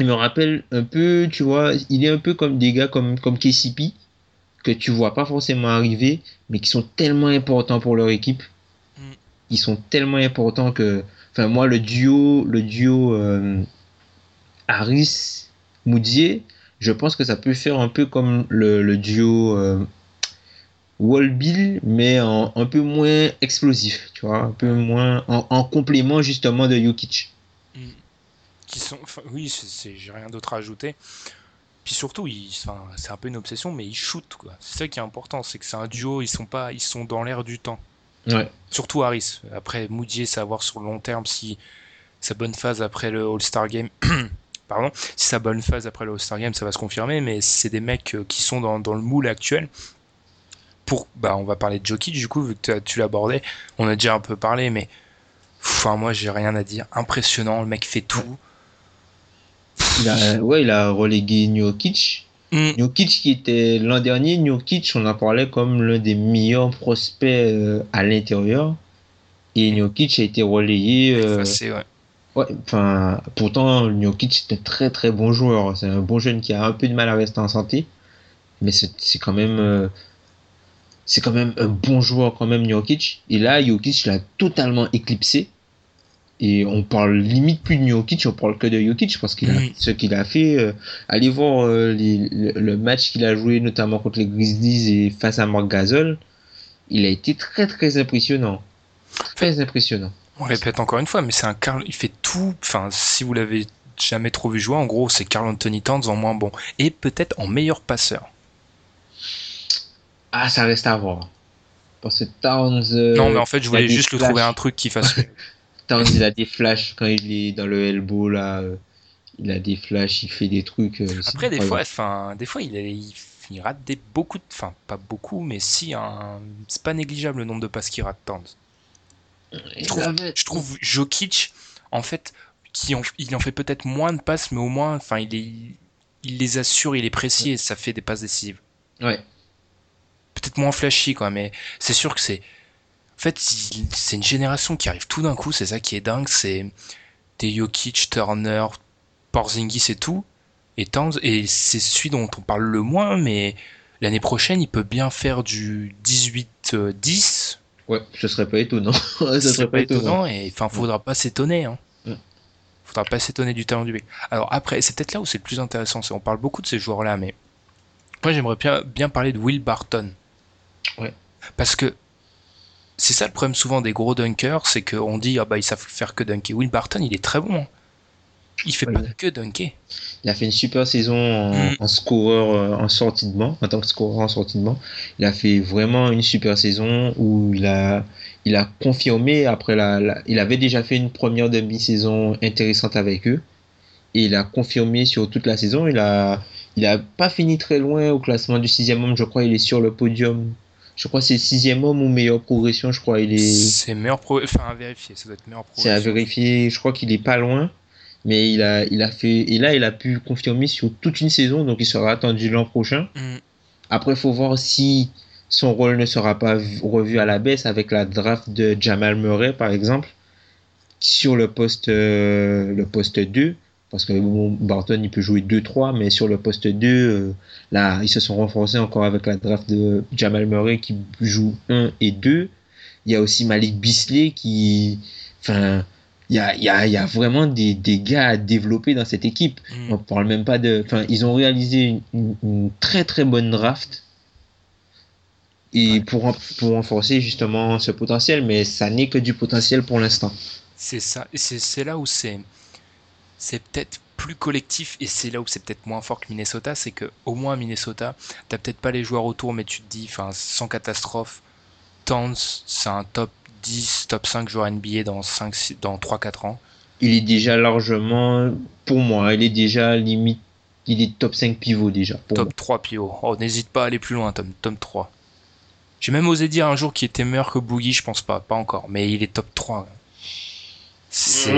il me rappelle un peu, tu vois, il est un peu comme des gars comme, comme KCP, que tu vois pas forcément arriver, mais qui sont tellement importants pour leur équipe. Mm. Ils sont tellement importants que, enfin, moi, le duo, le duo euh, Harris-Moudier, je pense que ça peut faire un peu comme le, le duo euh, Wall-Bill, mais en, un peu moins explosif, tu vois, un peu moins en, en complément justement de Jokic. Qui sont, enfin, oui, j'ai rien d'autre à ajouter. Puis surtout, enfin, c'est un peu une obsession, mais ils shootent, quoi. C'est ça qui est important, c'est que c'est un duo, ils sont pas, ils sont dans l'air du temps. Ouais. Surtout Harris. Après, Moody, c'est à voir sur le long terme si sa bonne phase après le All-Star Game. Pardon, si sa bonne phase après le All-Star Game, ça va se confirmer, mais c'est des mecs euh, qui sont dans, dans le moule actuel. Pour, bah, on va parler de Jokic, du coup, vu que tu- l'abordais, on a déjà un peu parlé, mais enfin, moi, j'ai rien à dire. Impressionnant, le mec fait tout. Il a, ouais, il a relégué Jokic. Mm. Jokic qui était l'an dernier, Jokic, on en parlait comme l'un des meilleurs prospects euh, à l'intérieur. Et Jokic a été relayé. euh, Effacé, ouais. Ouais, enfin, pourtant, Jokic est un très très bon joueur. C'est un bon jeune qui a un peu de mal à rester en santé. Mais c'est c'est quand même. euh, c'est quand même un bon joueur quand même Jokic. Et là, Jokic l'a totalement éclipsé. Et on parle limite plus de Jokic, on parle que de Jokic parce qu'il a ce qu'il a fait. euh, allez voir euh, les- le, le match qu'il a joué notamment contre les Grizzlies et face à Marc Gasol. Il a été très très impressionnant. Très impressionnant. On répète encore une fois, mais c'est un Carl, il fait tout. Enfin, si vous l'avez jamais trop vu jouer, en gros, c'est Carl Anthony Towns en moins bon et peut-être en meilleur passeur. Ah, ça reste à voir. Parce que Towns. euh, non, mais en fait, je il a voulais des juste le trouver un truc qui fasse. Towns, il a des flashs quand il est dans le elbow là. euh, il a des flashs, il fait des trucs. euh, Après, des fois, enfin, des fois, il, est- il, il rate des beaucoup, de, enfin, pas beaucoup, mais si, un, c'est pas négligeable le nombre de passes qu'il rate Towns. Je trouve, je trouve Jokic, en fait, qui en, il en fait peut-être moins de passes, mais au moins, enfin, il est, il les assure, il est précis et ça fait des passes décisives. Ouais. peut-être moins flashy quoi mais c'est sûr que c'est en fait c'est une génération qui arrive tout d'un coup c'est ça qui est dingue c'est des Jokic Turner Porzingis et tout et Towns et c'est celui dont on parle le moins mais l'année prochaine il peut bien faire du 18-10 Ouais, ce serait pas étonnant. ce serait pas étonnant. et enfin faudra pas s'étonner hein. Faudra pas s'étonner du talent du mec alors après c'est peut-être là où c'est le plus intéressant on parle beaucoup de ces joueurs là mais moi j'aimerais bien, bien parler de Will Barton Ouais. parce que c'est ça le problème souvent des gros dunkers c'est qu'on dit ah bah ils savent faire que dunker Will Barton il est très bon hein. Il fait pas que dunker Il a fait une super saison en, Mm. en scoreur euh, en sortie de banc, en tant que scoreur en sortie de banc. Il a fait vraiment une super saison où il a, il a confirmé après la, la- il avait déjà fait une première demi-saison intéressante avec eux et il a confirmé sur toute la saison. Il a, il a pas fini très loin au classement du sixième homme. Je crois il est sur le podium. Je crois que c'est sixième homme ou meilleure progression. Je crois il est. c'est meilleur pro enfin à vérifier ça doit être meilleur pro C'est à vérifier. Je crois qu'il est pas loin. Mais il a, il a fait, et là, il a pu confirmer sur toute une saison, donc il sera attendu l'an prochain. Mm. Après, il faut voir si son rôle ne sera pas vu- revu à la baisse avec la draft de Jamal Murray, par exemple, sur le poste, euh, le poste 2. Parce que bon, Barton, il peut jouer 2-3, mais sur le poste 2, euh, là, ils se sont renforcés encore avec la draft de Jamal Murray qui joue 1 et 2. Il y a aussi Malik Bisley qui, enfin, il y a, y a, y a vraiment des, des gars à développer dans cette équipe. Mm. On parle même pas de. Enfin, ils ont réalisé une, une- une très très bonne draft. et pour, pour renforcer justement ce potentiel, mais ça n'est que du potentiel pour l'instant. C'est ça, c'est là où c'est c'est peut-être plus collectif et c'est là où c'est peut-être moins fort que Minnesota, c'est que au moins Minnesota, t'as peut-être pas les joueurs autour, mais tu te dis, enfin, sans catastrophe, Towns, c'est un top 10, top 5 joueur NBA dans 5, dans 3-4 ans. Il est déjà largement, pour moi, il est déjà limite, il est top 5 pivot déjà. top 3 pivot. Oh, n'hésite pas à aller plus loin, Tom, top 3. J'ai même osé dire un jour qu'il était meilleur que Boogie, je pense pas, pas encore, mais il est top 3. C'est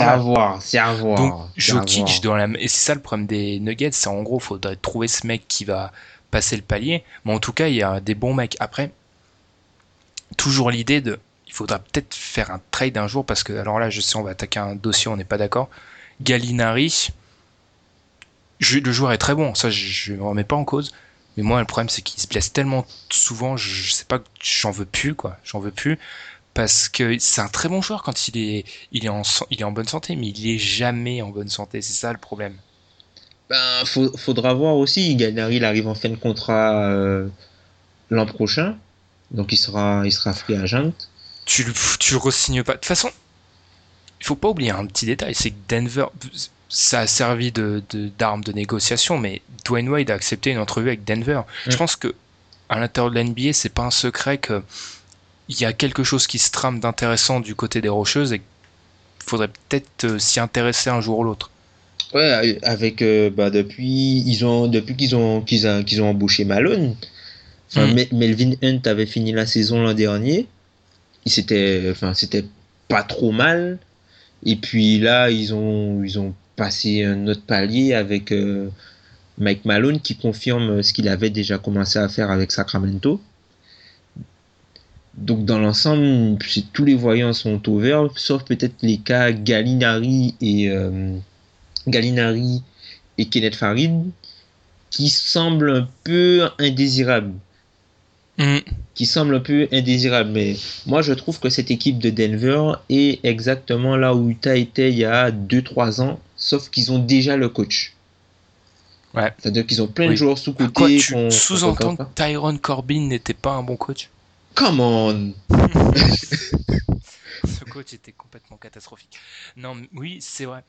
à voir, c'est à voir. Donc Jokic dans la et c'est ça le problème des Nuggets, c'est en gros faudrait trouver ce mec qui va passer le palier, mais en tout cas il y a des bons mecs. Après, toujours l'idée de, il faudra peut-être faire un trade un jour parce que alors là je sais on va attaquer un dossier, on n'est pas d'accord. Gallinari, le joueur est très bon, ça je ne remets pas en cause. Mais moi, le problème, c'est qu'il se blesse tellement souvent, je, je sais pas, j'en veux plus, quoi. J'en veux plus parce que c'est un très bon joueur quand il est, il est, en, bonne santé, mais il est jamais en bonne santé. C'est ça le problème. Ben, faudra voir aussi. Gallinari, arrive en fin de contrat euh, l'an prochain, donc il sera, il sera free agent. Tu, tu le re-signes pas. De toute façon, il faut pas oublier un petit détail, c'est que Denver, ça a servi de d'arme de, négociation, mais Dwayne Wade a accepté une entrevue avec Denver. Je pense que à l'intérieur de l'NBA, c'est pas un secret que il y a quelque chose qui se trame d'intéressant du côté des Rocheuses et il faudrait peut-être euh, s'y intéresser un jour ou l'autre. Ouais, avec euh, bah, depuis ils ont depuis qu'ils ont qu'ils ont, qu'ils ont embauché Malone. Enfin, hmm. Melvin Hunt avait fini la saison l'an dernier. C'était pas trop mal. Et puis là ils ont ils ont passé un autre palier avec euh, Mike Malone qui confirme ce qu'il avait déjà commencé à faire avec Sacramento. Donc dans l'ensemble, tous les voyants sont au vert, sauf peut-être les cas Gallinari et euh, Gallinari et Kenneth Farid, qui semblent un peu indésirables. Mm. Qui semblent un peu indésirables. Mais moi, je trouve que cette équipe de Denver est exactement là où Utah était il y a 2-3 ans, sauf qu'ils ont déjà le coach. Ouais. C'est-à-dire qu'ils ont plein de joueurs sous-côté. Sous-entends que Tyron Corbin n'était pas un bon coach? Come on Ce coach était complètement catastrophique. Non, oui, c'est vrai.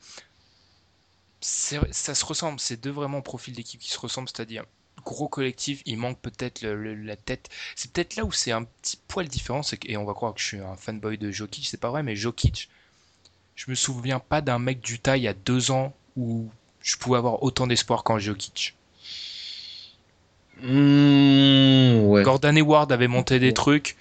Ça se ressemble, c'est deux vraiment profils d'équipe qui se ressemblent, c'est-à-dire gros collectif, il manque peut-être la tête. C'est peut-être là où c'est un petit poil différent, et on va croire que je suis un fanboy de Jokic, c'est pas vrai, mais Jokic, je me souviens pas d'un mec du taille il y a deux ans où je pouvais avoir autant d'espoir qu'en Jokic. Mmh, Gordon Hayward avait monté des trucs.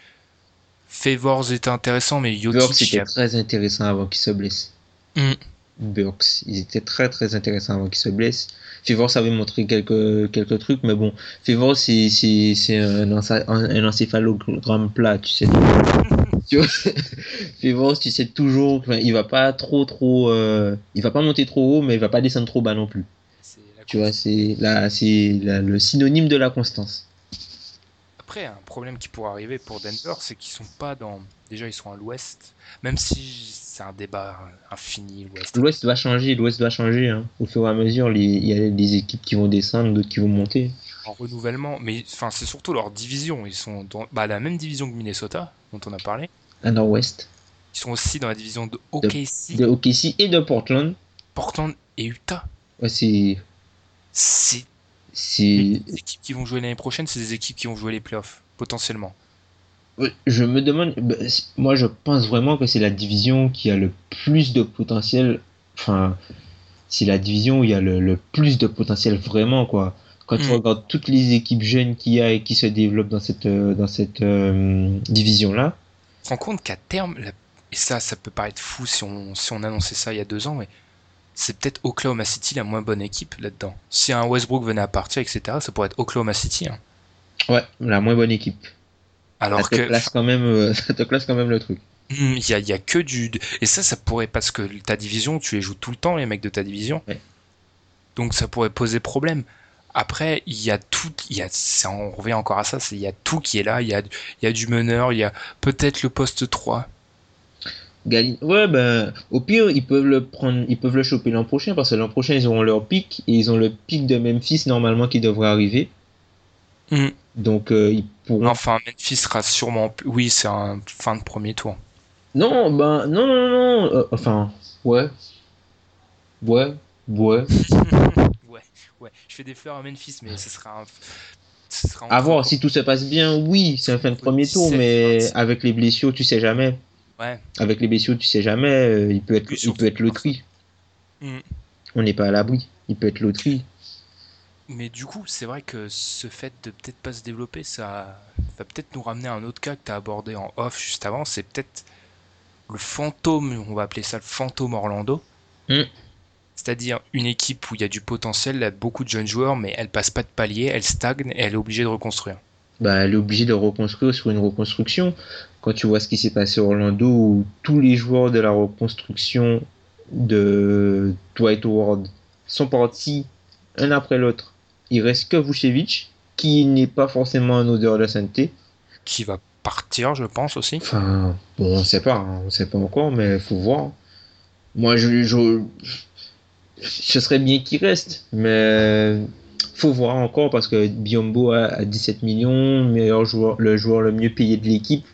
Favors était intéressant, mais Jokic... Burks était très intéressant avant qu'il se blesse. Mmh. Burks, ils étaient très très intéressants avant qu'il se blesse. Favors avait montré quelques, quelques trucs, mais bon, Favors c'est, c'est, un, un, encéphalogramme plat, tu sais. vois? Tu sais toujours, il va pas trop trop, euh, il va pas monter trop haut, mais il va pas descendre trop bas non plus. Tu vois, c'est là, c'est le synonyme de la constance. Après, un problème qui pourrait arriver pour Denver, c'est qu'ils sont pas dans. Déjà, ils sont à l'ouest, même si c'est un débat infini. L'ouest. L'ouest va changer, l'ouest va changer. Hein. Au fur et à mesure, il y a des équipes qui vont descendre, d'autres qui vont monter. En renouvellement, mais enfin, c'est surtout leur division. Ils sont dans bah, la même division que Minnesota, dont on a parlé. À nord-ouest. Ils sont aussi dans la division de OKC. De, de OKC et de Portland. Portland et Utah. Ouais, c'est c'est les équipes qui vont jouer l'année prochaine, c'est des équipes qui vont jouer les playoffs, potentiellement. Je me demande, bah, moi je pense vraiment que c'est la division qui a le plus de potentiel. Enfin, c'est la division où il y a le, plus de potentiel vraiment, quoi. Quand tu mm. regardes toutes les équipes jeunes qu'il y a et qui se développent dans cette, euh, dans cette euh, division-là. Tu te rends compte qu'à terme, et ça, ça peut paraître fou si on, si on annonçait ça il y a deux ans, mais c'est peut-être Oklahoma City la moins bonne équipe là-dedans. Si un Westbrook venait à partir, etc., ça pourrait être Oklahoma City. Hein. Ouais, la moins bonne équipe. Alors ça te que. Classe quand même, euh, ça te classe quand même le truc. Hmm, il y, a, que du. Et ça, ça pourrait. Parce que ta division, tu les joues tout le temps, les mecs de ta division. Donc ça pourrait poser problème. Après, il y a tout. Y a, on revient encore à ça. Il y a tout qui est là. Il y a, y a du meneur. Il y a peut-être le poste 3 Ouais, ben, au pire, ils peuvent le prendre, ils peuvent le choper l'an prochain parce que l'an prochain, ils auront leur pic et ils ont le pic de Memphis normalement qui devrait arriver. Mm. Donc, euh, ils pourront. Enfin, Memphis sera sûrement. Oui, c'est un fin de premier tour. Non, ben, non, non, non. euh, enfin, ouais. Ouais, ouais. ouais, ouais. Je fais des fleurs à Memphis, mais ce sera un. ce sera À entre- voir, si tout se passe bien, oui, c'est un fin de premier tour, 17, mais 26. avec les blessures, tu sais jamais. Ouais. Avec les blessures, tu sais jamais. euh, il peut être, il peut être loterie. Mm. On n'est pas à l'abri. Il peut être loterie. Mais du coup, c'est vrai que ce fait de peut-être pas se développer, ça va peut-être nous ramener à un autre cas que tu as abordé en off juste avant. C'est peut-être le fantôme, on va appeler ça le fantôme Orlando. Mm. C'est-à-dire une équipe où il y a du potentiel, beaucoup de jeunes joueurs, mais elle passe pas de palier, elle stagne et elle est obligée de reconstruire. Bah, elle est obligée de reconstruire sur une reconstruction. Quand tu vois ce qui s'est passé à Orlando, où tous les joueurs de la reconstruction de Dwight Howard sont partis un après l'autre. Il reste que Vucevic, qui n'est pas forcément un odeur de sainteté. Qui va partir, je pense aussi. Enfin, bon, on sait pas, hein, on sait pas encore, mais faut voir. Moi, je, je, ce serait bien qu'il reste, mais faut voir encore parce que Biombo a, a 17 millions, meilleur joueur, le joueur le mieux payé de l'équipe.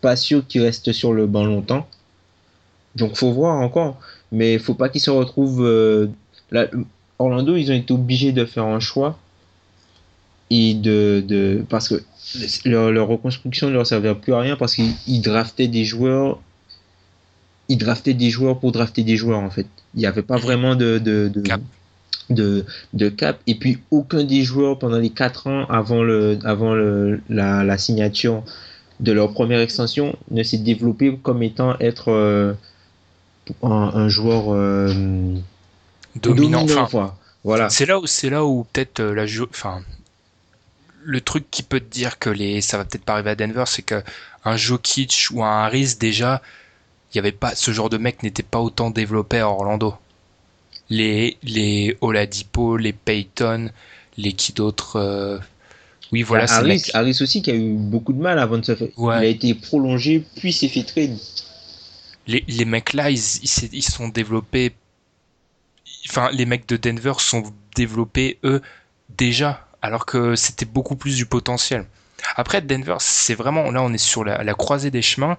Pas sûr qu'il reste sur le banc longtemps. Donc faut voir encore, mais faut pas qu'il se retrouve. euh, Orlando, ils ont été obligés de faire un choix et de, parce que leur, reconstruction ne leur servait plus à rien parce qu'ils ils draftaient des joueurs ils draftaient des joueurs pour drafter des joueurs en fait il n'y avait pas vraiment de. De, de cap et puis aucun des joueurs pendant les 4 ans avant le avant le, la, la signature de leur première extension ne s'est développé comme étant être euh, un, un joueur euh, Dominant. Enfin, voilà C'est là où c'est là où peut-être euh, la ju- enfin le truc qui peut te dire que les ça va peut-être pas arriver à Denver, c'est que un Jokic ou un Harris déjà, il y avait pas ce genre de mec n'était pas autant développé à Orlando. Les les Oladipo, les Payton, les qui d'autres euh, Oui, voilà, le Harris, aussi qui a eu beaucoup de mal avant de se faire. Ouais. Il a été prolongé, puis s'est fait trade. les, les mecs là, ils, ils, sont développés. Enfin, les mecs de Denver sont développés eux déjà, alors que c'était beaucoup plus du potentiel. Après, Denver, c'est vraiment là, on est sur la, la croisée des chemins.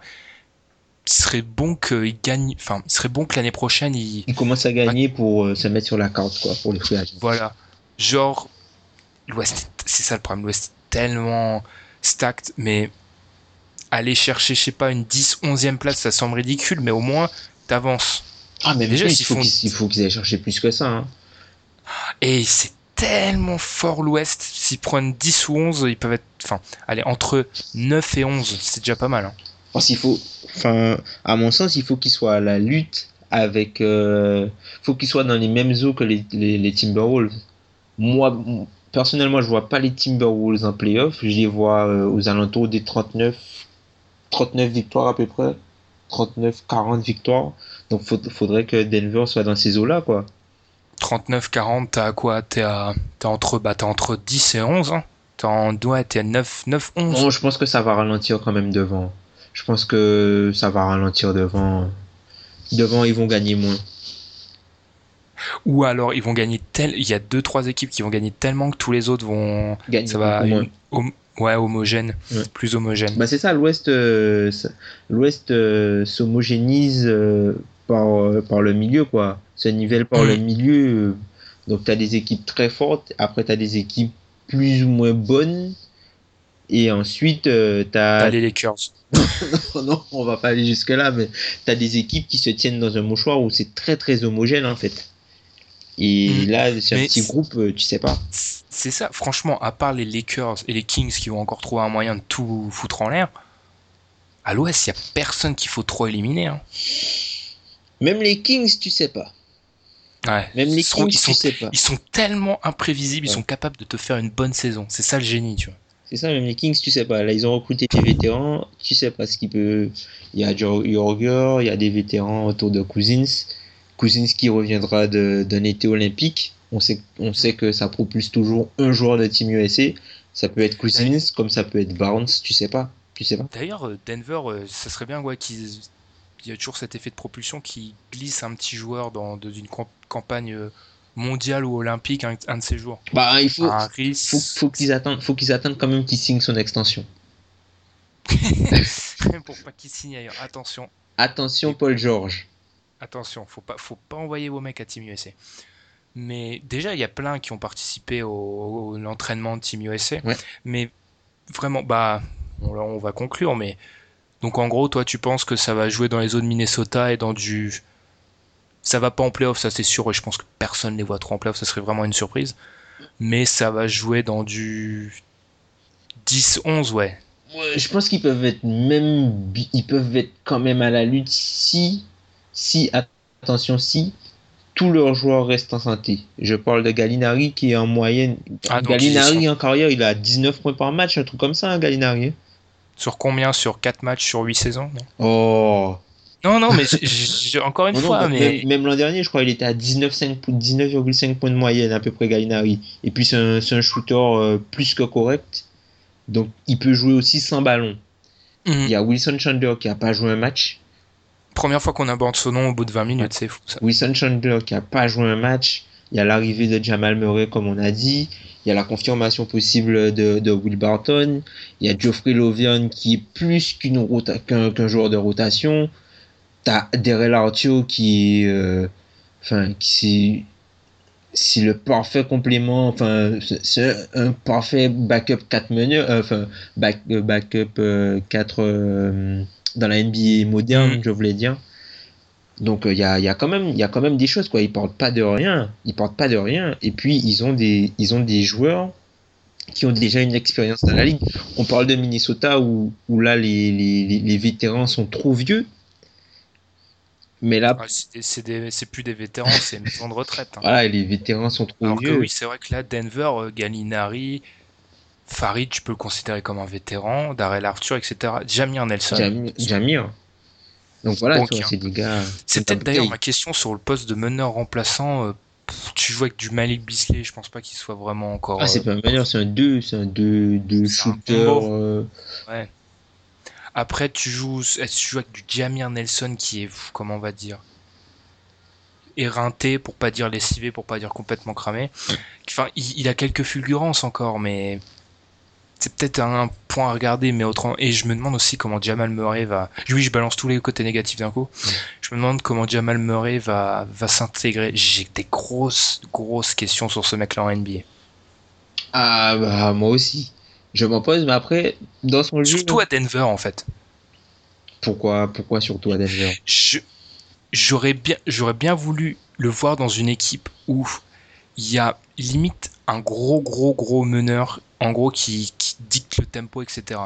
Il serait bon qu'ils gagnent. Enfin, il serait bon que l'année prochaine, ils Il commence à gagner pour euh, se mettre sur la carte, quoi, pour les free agents. voilà, genre l'Ouest, c'est ça le problème. L'Ouest est tellement stacked, mais aller chercher, je sais pas, une 10, 11e place, ça semble ridicule, mais au moins t'avances. Ah, mais Déjà, il faut font- qu'ils il faut qu'ils aillent chercher plus que ça. hein. Et c'est tellement fort l'Ouest. S'ils prennent 10 ou 11, ils peuvent être. Enfin, allez, entre 9 et 11, c'est déjà pas mal. hein. Parce qu'il faut, enfin, à mon sens, il faut qu'ils soient à la lutte avec, euh, faut qu'ils soient dans les mêmes eaux que les, les, les Timberwolves. Moi, personnellement, je vois pas les Timberwolves en playoff. Je les vois euh, aux alentours des 39, 39 victoires à peu près, 39, 40 victoires. Donc, faut, faudrait que Denver soit dans ces eaux-là, quoi. 39-40, t'as à quoi? T'es à... entre... Bah, entre 10 et 11. Hein. T'es en... ouais, t'es à 9, 9, 11. Bon, je pense que ça va ralentir quand même devant. Je pense que ça va ralentir devant. Devant, ils vont gagner moins. Ou alors, ils vont gagner tel. Il y a 2-3 équipes qui vont gagner tellement que tous les autres vont. Gagner Ça va. une- hom- Ouais, homogène. Ouais. Plus homogène. Bah c'est ça, l'Ouest, euh, l'Ouest euh, s'homogénise euh, par, euh, par le milieu, quoi. Se nivelle par Mm. le milieu. euh. Donc t'as des équipes très fortes, après t'as des équipes plus ou moins bonnes, et ensuite euh, t'as... T'as les Lakers. non, on va pas aller jusque là, mais t'as des équipes qui se tiennent dans un mouchoir où c'est très très homogène en fait. Et Mm. là, c'est un petit groupe, euh, tu sais pas. C'est ça, franchement, à part les Lakers et les Kings qui vont encore trouver un moyen de tout foutre en l'air, à l'Ouest, il n'y a personne qu'il faut trop éliminer. hein. Même les Kings, tu sais pas. Ouais. Même les sont, Kings, ils, tu sont, sais pas. ils sont tellement imprévisibles, ils sont capables de te faire une bonne saison. C'est ça le génie, tu vois. C'est ça, même les Kings, tu sais pas. Là, ils ont recruté des vétérans, tu sais pas ce qu'il peut. Il y a Jor- Jorger, il y a des vétérans autour de Cousins. Cousins qui reviendra d'un été olympique. On sait, on sait que ça propulse toujours un joueur de Team USA. Ça peut être Cousins, comme ça peut être Barnes, tu sais pas. Tu sais pas. D'ailleurs, euh, Denver, euh, ça serait bien ouais, qu'ils. Il y a toujours cet effet de propulsion qui glisse un petit joueur dans, dans une camp- campagne euh, mondial ou olympique un, un de ces jours. Bah, il faut, faut, faut qu'ils attendent, faut qu'ils attendent quand même qu'il signe son extension. pour pas qu'il signe ailleurs. Attention, Attention, Paul George. attention, faut pas, faut pas envoyer vos mecs à Team USA. Mais déjà, il y a plein qui ont participé au, au- l'entraînement de Team USA. Ouais. Mais vraiment, bah, on, on va conclure. Mais donc en gros, toi, tu penses que ça va jouer dans les zones Minnesota et dans du, ça va pas en playoff, ça c'est sûr. Et je pense que personne les voit trop en playoff, ça serait vraiment une surprise. Mais ça va jouer dans du 10-11, ouais. Ouais, je pense qu'ils peuvent être même, bi- ils peuvent être quand même à la lutte si, si, attention, si tous leurs joueurs restent en santé. Je parle de Gallinari qui est en moyenne. Ah, Gallinari en carrière, il a 19 points par match, un truc comme ça, hein, Gallinari. hein. Sur combien? Sur 4 matchs sur 8 saisons non? Oh. Non, non, mais encore une Non, fois, même- mais Même, même l'an dernier, je crois, il était à 19,5 po- 19,5 points de moyenne à peu près Gallinari. Et puis c'est un, shooter euh, plus que correct. Donc il peut jouer aussi sans ballon. Mhm. Il y a Wilson Chandler qui a pas joué un match. première fois qu'on aborde ce nom au bout de 20 minutes, c'est fou ça. Wilson Chandler qui a pas joué un match. Il y a l'arrivée de Jamal Murray, comme on a dit. Il y a la confirmation possible de, de Will Barton. Il y a Geoffrey Lovian qui est plus qu'un joueur de rotation. T'as Daryl Artio qui euh, enfin, qui c'est, le parfait complément, enfin, c'est- un parfait backup 4 meneurs, euh, enfin, back- euh, backup 4 dans la NBA moderne, Mhm. je voulais dire. Donc il y, a, y a quand même il y a quand même des choses quoi. Ils partent pas de rien. Ils partent pas de rien. Et puis ils ont des ils ont des joueurs qui ont déjà une expérience dans la ligue. On parle de Minnesota où, où là les- les vétérans sont trop vieux. Mais là Ah, c'est plus des vétérans, c'est une maison de retraite. hein. voilà les vétérans sont trop Alors que vieux. oui, c'est vrai que là, Denver, euh, Gallinari, Farid, tu peux le considérer comme un vétéran, Darrell Arthur, etc. Jamir Nelson. Jam- Jamir. Donc voilà, Bon, c'est des gars. C'est peut-être d'ailleurs ma question sur le poste de meneur remplaçant. euh, tu joues avec du Malik Bisley, je pense pas qu'il soit vraiment encore. Ah, c'est euh, pas un meneur, c'est un 2, c'est un 2 deux C'est un shooter. combo. Après, tu joues, que tu joues avec du Jamir Nelson qui est, comment on va dire, éreinté, pour pas dire lessivé, pour pas dire complètement cramé. Enfin, il, il a quelques fulgurances encore, mais c'est peut-être un point à regarder, mais autrement. Et je me demande aussi comment Jamal Murray va. Oui, je balance tous les côtés négatifs d'un coup. Je me demande comment Jamal Murray va, va s'intégrer. J'ai des grosses, grosses questions sur ce mec-là en NBA. Ah bah moi aussi. Je m'en pose, mais après, dans son jeu. Surtout à Denver, en fait. Pourquoi, pourquoi surtout à Denver? J'aurais bien, bien voulu le voir dans une équipe où il y a limite un gros, gros, gros meneur, en gros, qui, qui dicte le tempo, etc.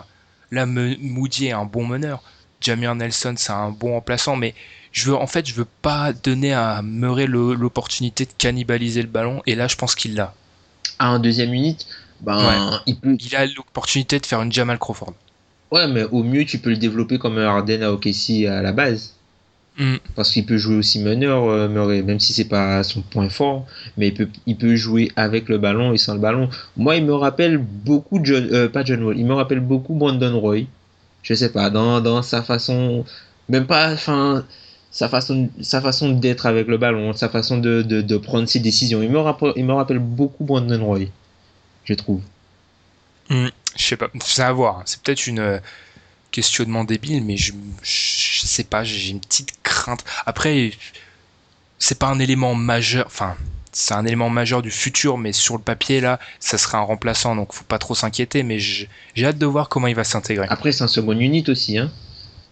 Là, Moody est un bon meneur. Jamir Nelson, c'est un bon remplaçant, mais je veux, en fait, je veux pas donner à Murray l'opportunité de cannibaliser le ballon, et là, je pense qu'il l'a. Ah, en deuxième unité, ben, il peut. Il a l'opportunité de faire une Jamal Crawford. Ouais, mais au mieux, tu peux le développer comme un Harden à OKC à la base. Hmm. Parce qu'il peut jouer aussi meneur, euh, Murray, même si c'est pas son point fort, mais il peut, il peut jouer avec le ballon et sans le ballon. Moi, il me rappelle beaucoup John, euh, pas John Wall, il me rappelle beaucoup Brandon Roy. Je sais pas, dans, dans sa façon, même pas, enfin, sa façon, sa façon d'être avec le ballon, sa façon de, de, de prendre ses décisions. Il me rappelle, il me rappelle beaucoup Brandon Roy, je trouve. Je sais pas, c'est à voir. C'est peut-être une euh, questionnement débile, mais je, je sais pas, j'ai une petite crainte. Après, c'est pas un élément majeur, enfin, c'est un élément majeur du futur, mais sur le papier, là, ça serait un remplaçant, donc faut pas trop s'inquiéter, mais j'ai hâte de voir comment il va s'intégrer. Après, c'est un second unit aussi, hein.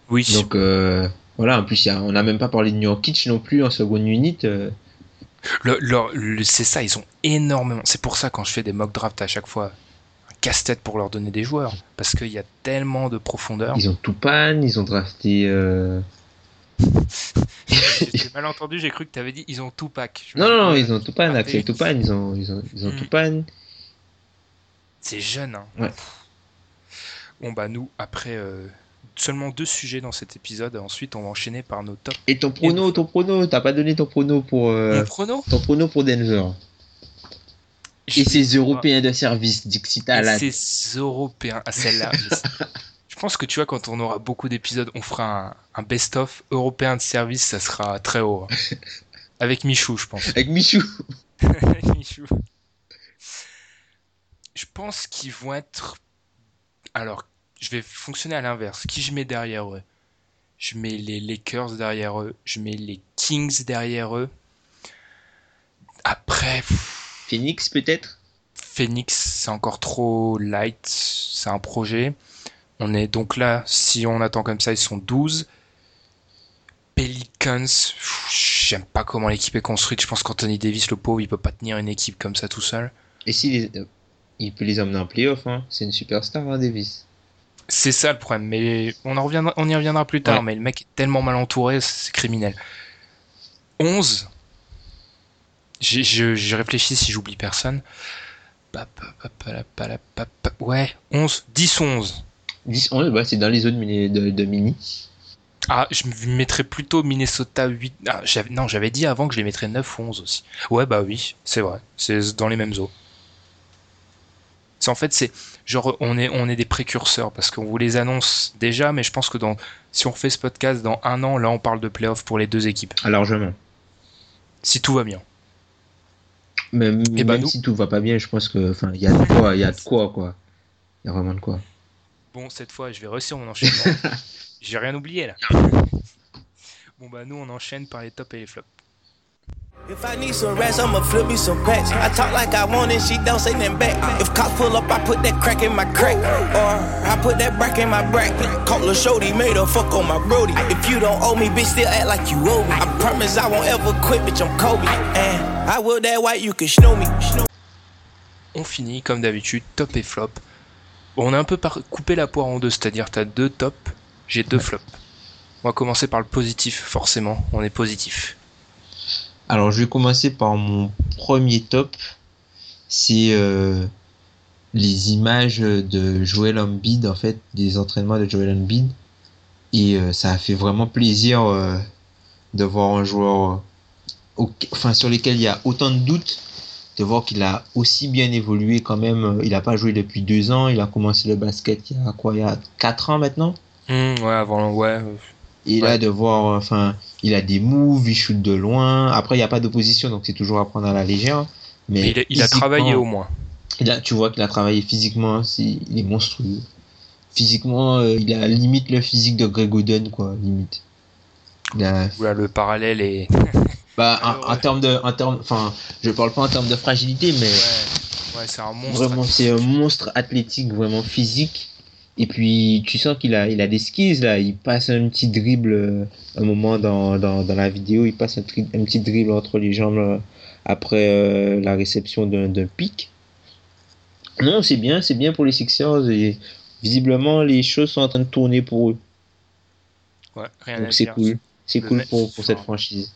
Oui, Donc euh, voilà, en plus, il y a- on n'a même pas parlé de New York Kitsch non plus en second unit. euh. Le- c'est ça, ils ont énormément. C'est pour ça, quand je fais des mock drafts à chaque fois, un casse-tête pour leur donner des joueurs, parce qu'il y a tellement de profondeur. Ils ont Tupan, ils ont drafté. euh, J'ai mal entendu, j'ai cru que tu avais dit ils ont tout pack. Non, non, non, ils ont Tupan, Ah, Axel et- Tupan, ils ont, ils ont, ils ont Mm. Tupan. C'est jeune. Hein. Ouais. Bon, bah, nous, après euh, seulement deux sujets dans cet épisode, ensuite on va enchaîner par nos top. Et ton prono, ton prono, t'as pas donné ton prono pour euh, Mon prono ton prono pour Denver. Je Et ces Européens de service, Dixit ces Européens. Ah, celle-là. je pense que tu vois, quand on aura beaucoup d'épisodes, on fera un, un best-of européen de service, ça sera très haut. hein. Avec Michou, je pense. Avec Michou. Ils jouent. Je pense qu'ils vont être. Alors, je vais fonctionner à l'inverse. Qui je mets derrière eux? Je mets les Lakers derrière eux. Je mets les Kings derrière eux. Après, Phoenix peut-être? Phoenix, c'est encore trop light. C'est un projet. On est donc là, si on attend comme ça, ils sont 12. Pelicans, j'aime pas comment l'équipe est construite. Je pense qu'Anthony Davis, le pauvre, il peut pas tenir une équipe comme ça tout seul. Et si les- euh, il peut les emmener en playoff, hein. c'est une superstar, hein, Davis. C'est ça le problème, mais on, en reviendra, on y reviendra plus tard, Ouais. mais le mec est tellement mal entouré, c'est criminel. 11. J'ai- Je, réfléchis si j'oublie personne. Ouais, 11. 10 ou 11. 10, ouais, bah, c'est dans les zones de, de mini. Ah, je me mettrais plutôt Minnesota 8. Ah, non, j'avais dit avant que je les mettrais 9 ou 11 aussi. Ouais, bah oui, c'est vrai. C'est dans les mêmes eaux. C'est en fait, c'est genre, on est, on est des précurseurs parce qu'on vous les annonce déjà, mais je pense que dans, si on refait ce podcast dans un an, là, on parle de playoff pour les deux équipes. Ah, largement. Si tout va bien. Même, Eh ben, même nous- si tout va pas bien, je pense que, enfin, il y a de quoi, il y a de quoi, quoi. Il y a vraiment de quoi. Bon, cette fois, je vais réussir mon enchaînement. J'ai rien oublié là. Bon, bah, nous, on enchaîne par les tops et les flops. If I need some rest, I'ma flip me some packs. I talk like I want it, she don't say nothing back. If cops pull up, I put that crack in my crack. Or I put that brack in my brack. Call a shorty, made her fuck on my brody. If you don't owe me, bitch, still act like you owe me. I promise I won't ever quit, bitch, I'm Kobe. And I will that white, you can snow me. On finit comme d'habitude top et flop. On a un peu par- coupé la poire en deux, c'est-à-dire t'as deux tops, j'ai deux flops. On va commencer par le positif, forcément, on est positif. Alors, je vais commencer par mon premier top. C'est euh, les images de Joel Embiid, en fait, des entraînements de Joel Embiid. Et euh, ça a fait vraiment plaisir euh, de voir un joueur enfin, sur lesquels il y a autant de doutes, de voir qu'il a aussi bien évolué quand même. Il n'a pas joué depuis deux ans, il a commencé le basket il y a quoi, il y a quatre ans maintenant? Hmm, ouais, avant, ouais. Et là, Ouais. de voir, enfin, il a des moves, il shoot de loin. Après, il n'y a pas d'opposition, donc c'est toujours à prendre à la légère. Mais mais il, a- il a physiquement, travaillé au moins. il a- tu vois qu'il a travaillé physiquement, c'est, il est monstrueux. Physiquement, euh, il a limite le physique de Greg Oden, quoi, limite. Il a, Oula, le parallèle est. bah, en, termes de, en termes, enfin, je parle pas en termes de fragilité, mais Ouais, ouais c'est un monstre. vraiment, c'est un monstre athlétique, vraiment physique. Et puis, tu sens qu'il a, il a des skills, là. Il passe un petit dribble, euh, un moment dans, dans, dans la vidéo, il passe un, petit dribble entre les jambes euh, après euh, la réception d'un d'un pic. Non, c'est bien, c'est bien pour les Sixers. Et visiblement, les choses sont en train de tourner pour eux. Ouais, rien Donc, c'est cool. C'est cool mec, pour, pour cette franchise.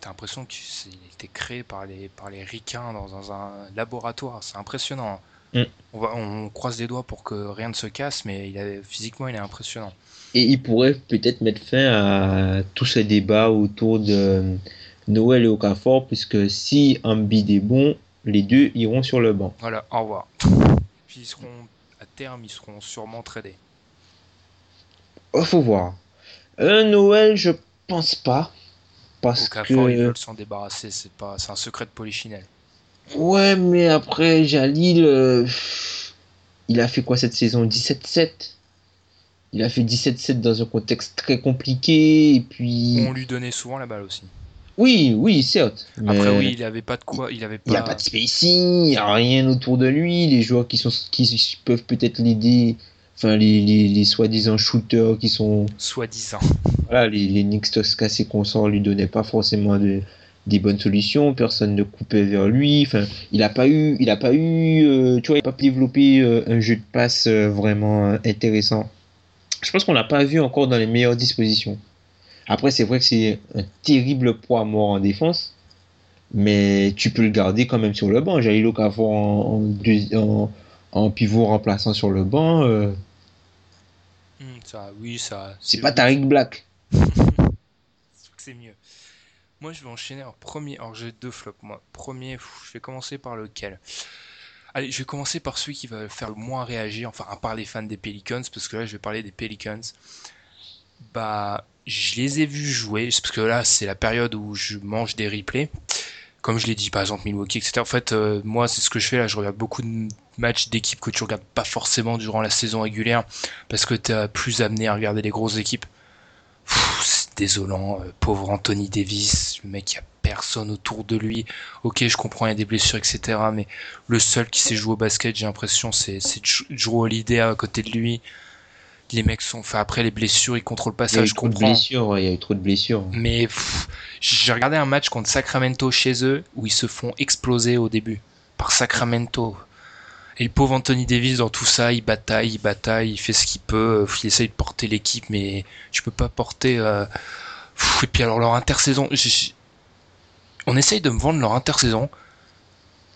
T'as l'impression qu'il a été créé par les, par les ricains dans, dans un laboratoire. C'est impressionnant. Mm. On, va, on croise les doigts pour que rien ne se casse, mais il a, physiquement, il est impressionnant. Et il pourrait peut-être mettre fin à tout ce débat autour de Noël et Okafor, puisque si Embiid est bon, les deux iront sur le banc. Voilà, au revoir. Puis ils seront, à terme, ils seront sûrement tradés. Oh, faut voir. Un Noël, je pense pas. Parce Okafor, ils que. veulent s'en débarrasser, c'est pas, c'est un secret de polichinelle. Ouais, mais après, Jalil, euh, il a fait quoi cette saison? 17-7 Il a fait 17-7 dans un contexte très compliqué, et puis. On lui donnait souvent la balle aussi. Oui, oui, certes. Après, oui, il avait pas de quoi, il avait Il n'y pas. a pas de spacing, il n'y a rien autour de lui. Les joueurs qui, sont, qui peuvent peut-être l'aider, enfin les, les, les soi-disant shooters qui sont. Soi-disant. Voilà, les, les Toscas et consorts lui donnaient pas forcément de, des bonnes solutions. Personne ne coupait vers lui. Enfin, il n'a pas eu, il a pas eu, euh, tu vois, il n'a pas développé euh, un jeu de passe euh, vraiment intéressant. Je pense qu'on l'a pas vu encore dans les meilleures dispositions. Après, c'est vrai que c'est un terrible poids mort en défense, mais tu peux le garder quand même sur le banc. Jalil Okafor en, en, deux- en, en pivot remplaçant sur le banc, Hmm, ça, oui, ça. c'est pas Tariq Black. C'est mieux. Moi, je vais enchaîner en premier. Alors, j'ai deux flops. Moi, premier, je vais commencer par lequel? Allez, je vais commencer par celui qui va faire le moins réagir, enfin, à part les fans des Pelicans, parce que là, je vais parler des Pelicans. Bah, je les ai vus jouer, parce que là, c'est la période où je mange des replays. comme je l'ai dit, par exemple Milwaukee, etc. En fait, euh, moi, c'est ce que je fais là. Je regarde beaucoup de matchs d'équipes que tu regardes pas forcément durant la saison régulière parce que tu es plus amené à regarder les grosses équipes. Désolant, euh, pauvre Anthony Davis, le mec, il a personne autour de lui. Ok, je comprends, il y a des blessures, etc. Mais le seul qui sait jouer au basket, j'ai l'impression, c'est Drew Holiday à côté de lui les mecs sont après les blessures, ils contrôlent pas ça, je comprends. blessures, il y a eu trop de blessures. Mais j'ai regardé un match contre Sacramento chez eux où ils se font exploser au début par Sacramento. Et le pauvre Anthony Davis dans tout ça, il bataille, il bataille, il fait ce qu'il peut, il essaye de porter l'équipe, mais tu peux pas porter. Euh, et puis alors leur intersaison, on essaye de me vendre leur intersaison,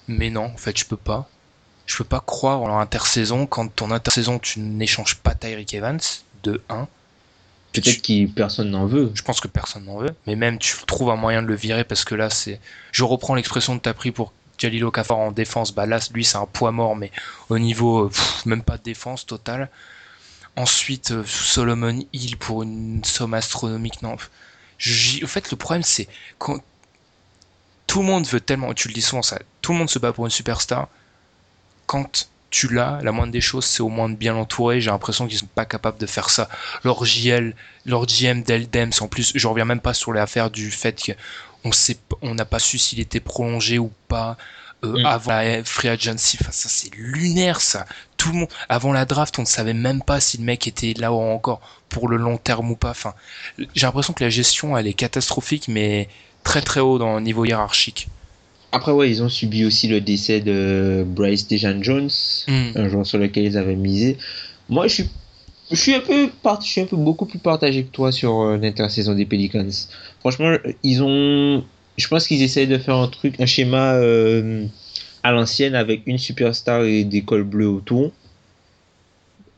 mais non, en fait je peux pas je peux pas croire en intersaison quand ton intersaison tu n'échanges pas Tyreek Evans de 1. Peut-être que personne n'en veut. Je pense que personne n'en veut, mais même tu trouves un moyen de le virer parce que là c'est. Je reprends l'expression que tu as pris pour Jalilo Okafor en défense. Bah là lui c'est un poids mort, mais au niveau même pas de défense totale. Ensuite euh, Solomon Hill pour une somme astronomique. Non. Au fait le problème c'est quand tout le monde veut tellement, tu le dis souvent ça, tout le monde se bat pour une superstar quand tu l'as, la moindre des choses, c'est au moins de bien l'entourer. J'ai l'impression qu'ils sont pas capables de faire ça. Leur JL, leur GM Dems, en plus, je reviens même pas sur l'affaire du fait sait, on n'a pas su s'il était prolongé ou pas. Euh, mm. avant la free agency, enfin, ça c'est lunaire ça. Tout le monde, avant la draft, on ne savait même pas si le mec était là ou encore pour le long terme ou pas. Enfin, j'ai l'impression que la gestion elle est catastrophique, mais très très haut dans le niveau hiérarchique. Après, ouais, ils ont subi aussi le décès de Bryce Dejan Jones, hmm. un joueur sur lequel ils avaient misé. Moi, je suis, je suis un peu, je suis un peu beaucoup plus partagé que toi sur euh, l'intersaison des Pelicans. Franchement, ils ont, je pense qu'ils essayent de faire un truc, un schéma euh, à l'ancienne avec une superstar et des cols bleus autour.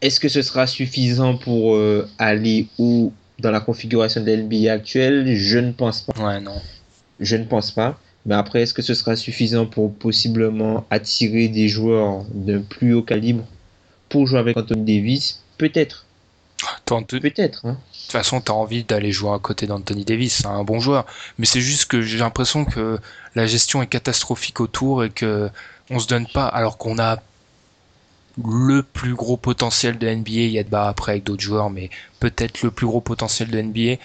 Est-ce que ce sera suffisant pour euh, aller où dans la configuration de l'NBA actuelle? Je ne pense pas. Ouais, non. Je ne pense pas. Mais après, est-ce que ce sera suffisant pour possiblement attirer des joueurs d'un plus haut calibre pour jouer avec Anthony Davis? Peut-être. Peut-être. Hein. De toute façon, tu as envie d'aller jouer à côté d'Anthony Davis, c'est un bon joueur. Mais c'est juste que j'ai l'impression que la gestion est catastrophique autour et que on se donne pas, alors qu'on a le plus gros potentiel de NBA. Il y a de bas après avec d'autres joueurs, mais peut-être le plus gros potentiel de NBA.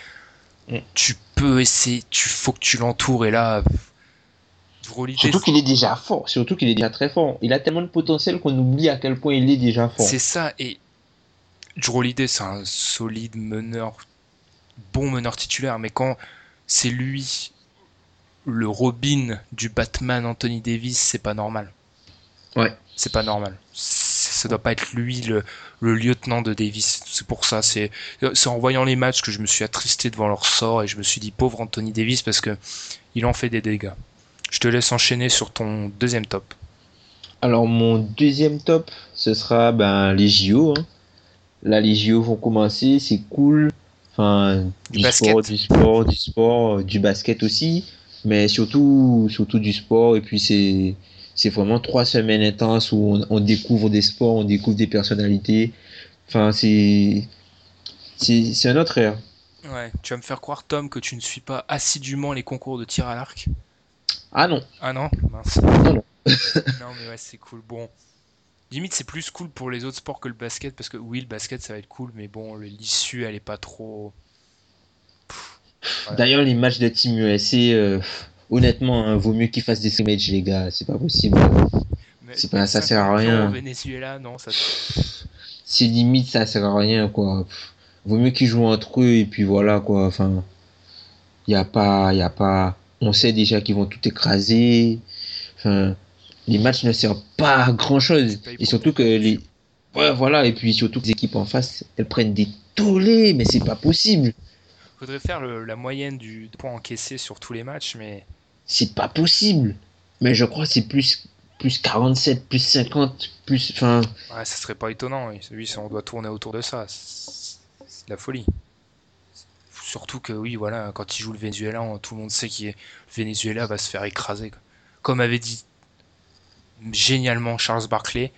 Mm. Tu peux essayer, tu faut que tu l'entoures et là, Surtout qu'il est déjà fort, surtout qu'il est déjà très fort. Il a tellement de potentiel qu'on oublie à quel point il est déjà fort. C'est ça, et Drew c'est un solide meneur, bon meneur titulaire, mais quand c'est lui le Robin du Batman Anthony Davis, c'est pas normal. Ouais. C'est pas normal. Ça doit pas être lui le, lieutenant de Davis. C'est pour ça. C'est en voyant les matchs que je me suis attristé devant leur sort et je me suis dit pauvre Anthony Davis parce que il en fait des dégâts. Je te laisse enchaîner sur ton deuxième top. Alors mon deuxième top, ce sera ben, les JO. Hein. Là, les JO vont commencer, c'est cool. Enfin, du, sport, du sport, du sport, euh, du basket aussi, mais surtout, surtout du sport. Et puis c'est, c'est vraiment trois semaines intenses où on, découvre des sports, on découvre des personnalités. Enfin, c'est, c'est, c'est un autre air. Ouais, tu vas me faire croire Tom que tu ne suis pas assidûment les concours de tir à l'arc? Ah non. Ah non? Mince. Non, non. non, mais ouais, c'est cool. Bon. Limite, c'est plus cool pour les autres sports que le basket, parce que oui, le basket, ça va être cool, mais bon, l'issue, elle est pas trop. D'ailleurs, les matchs de Team USA, euh, honnêtement, hein, vaut mieux qu'ils fassent des scrimmages, les gars, c'est pas possible. C'est pas, ça sert à rien. Venezuela, non, ça... C'est limite, ça sert à rien, quoi. Vaut mieux qu'ils jouent entre eux, et puis voilà, quoi. Enfin, y a pas, y a pas on sait déjà qu'ils vont tout écraser. Enfin, les matchs ne servent pas à grand chose. Et surtout que les. Ouais, voilà, et puis surtout que les équipes en face, elles prennent des tollés, mais c'est pas possible. Faudrait faire la moyenne du point encaissé sur tous les matchs, mais. C'est pas possible. Mais je crois que c'est plus, plus 47, plus 50, plus. Enfin. Ouais, ça serait pas étonnant. Oui, on doit tourner autour de ça. C'est de la folie. Surtout que oui, voilà, quand il joue le Venezuela, tout le monde sait que le Venezuela va se faire écraser. Comme avait dit génialement Charles Barclay,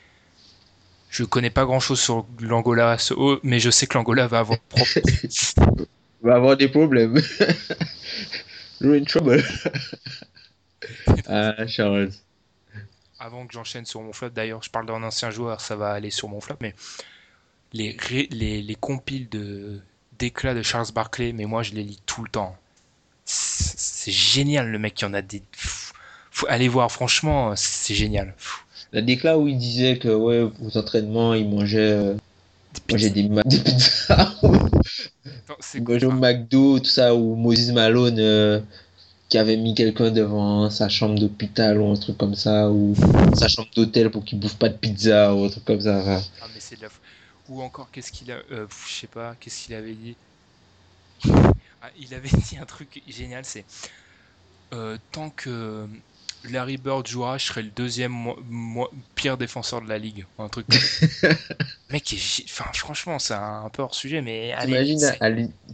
je connais pas grand chose sur l'Angola, mais je sais que l'Angola va avoir va avoir des problèmes. You're in trouble. Ah, Charles. Avant que j'enchaîne sur mon flop, d'ailleurs, je parle d'un ancien joueur, ça va aller sur mon flop, mais les, les, les compiles de d'éclats de Charles Barkley, mais moi je les lis tout le temps. C'est c'est génial, le mec, il y en a des. Aller voir, franchement, c'est génial. La déclat où il disait que, ouais, aux entraînements, il mangeait, euh, des mangeait des, pizzas. Il quoi mangeait au McDo, tout ça, ou Moses Malone, euh, qui avait mis quelqu'un devant sa chambre d'hôpital ou un truc comme ça, ou sa chambre d'hôtel pour qu'il bouffe pas de pizza ou un truc comme ça. Ah, mais c'est de la. Ou encore, qu'est-ce qu'il a. euh, je sais pas, qu'est-ce qu'il avait dit Ah, Il avait dit un truc génial c'est. tant que Larry Bird jouera, je serai le deuxième pire défenseur de la ligue. Un truc. Mec, enfin, franchement, c'est un, peu hors sujet, mais.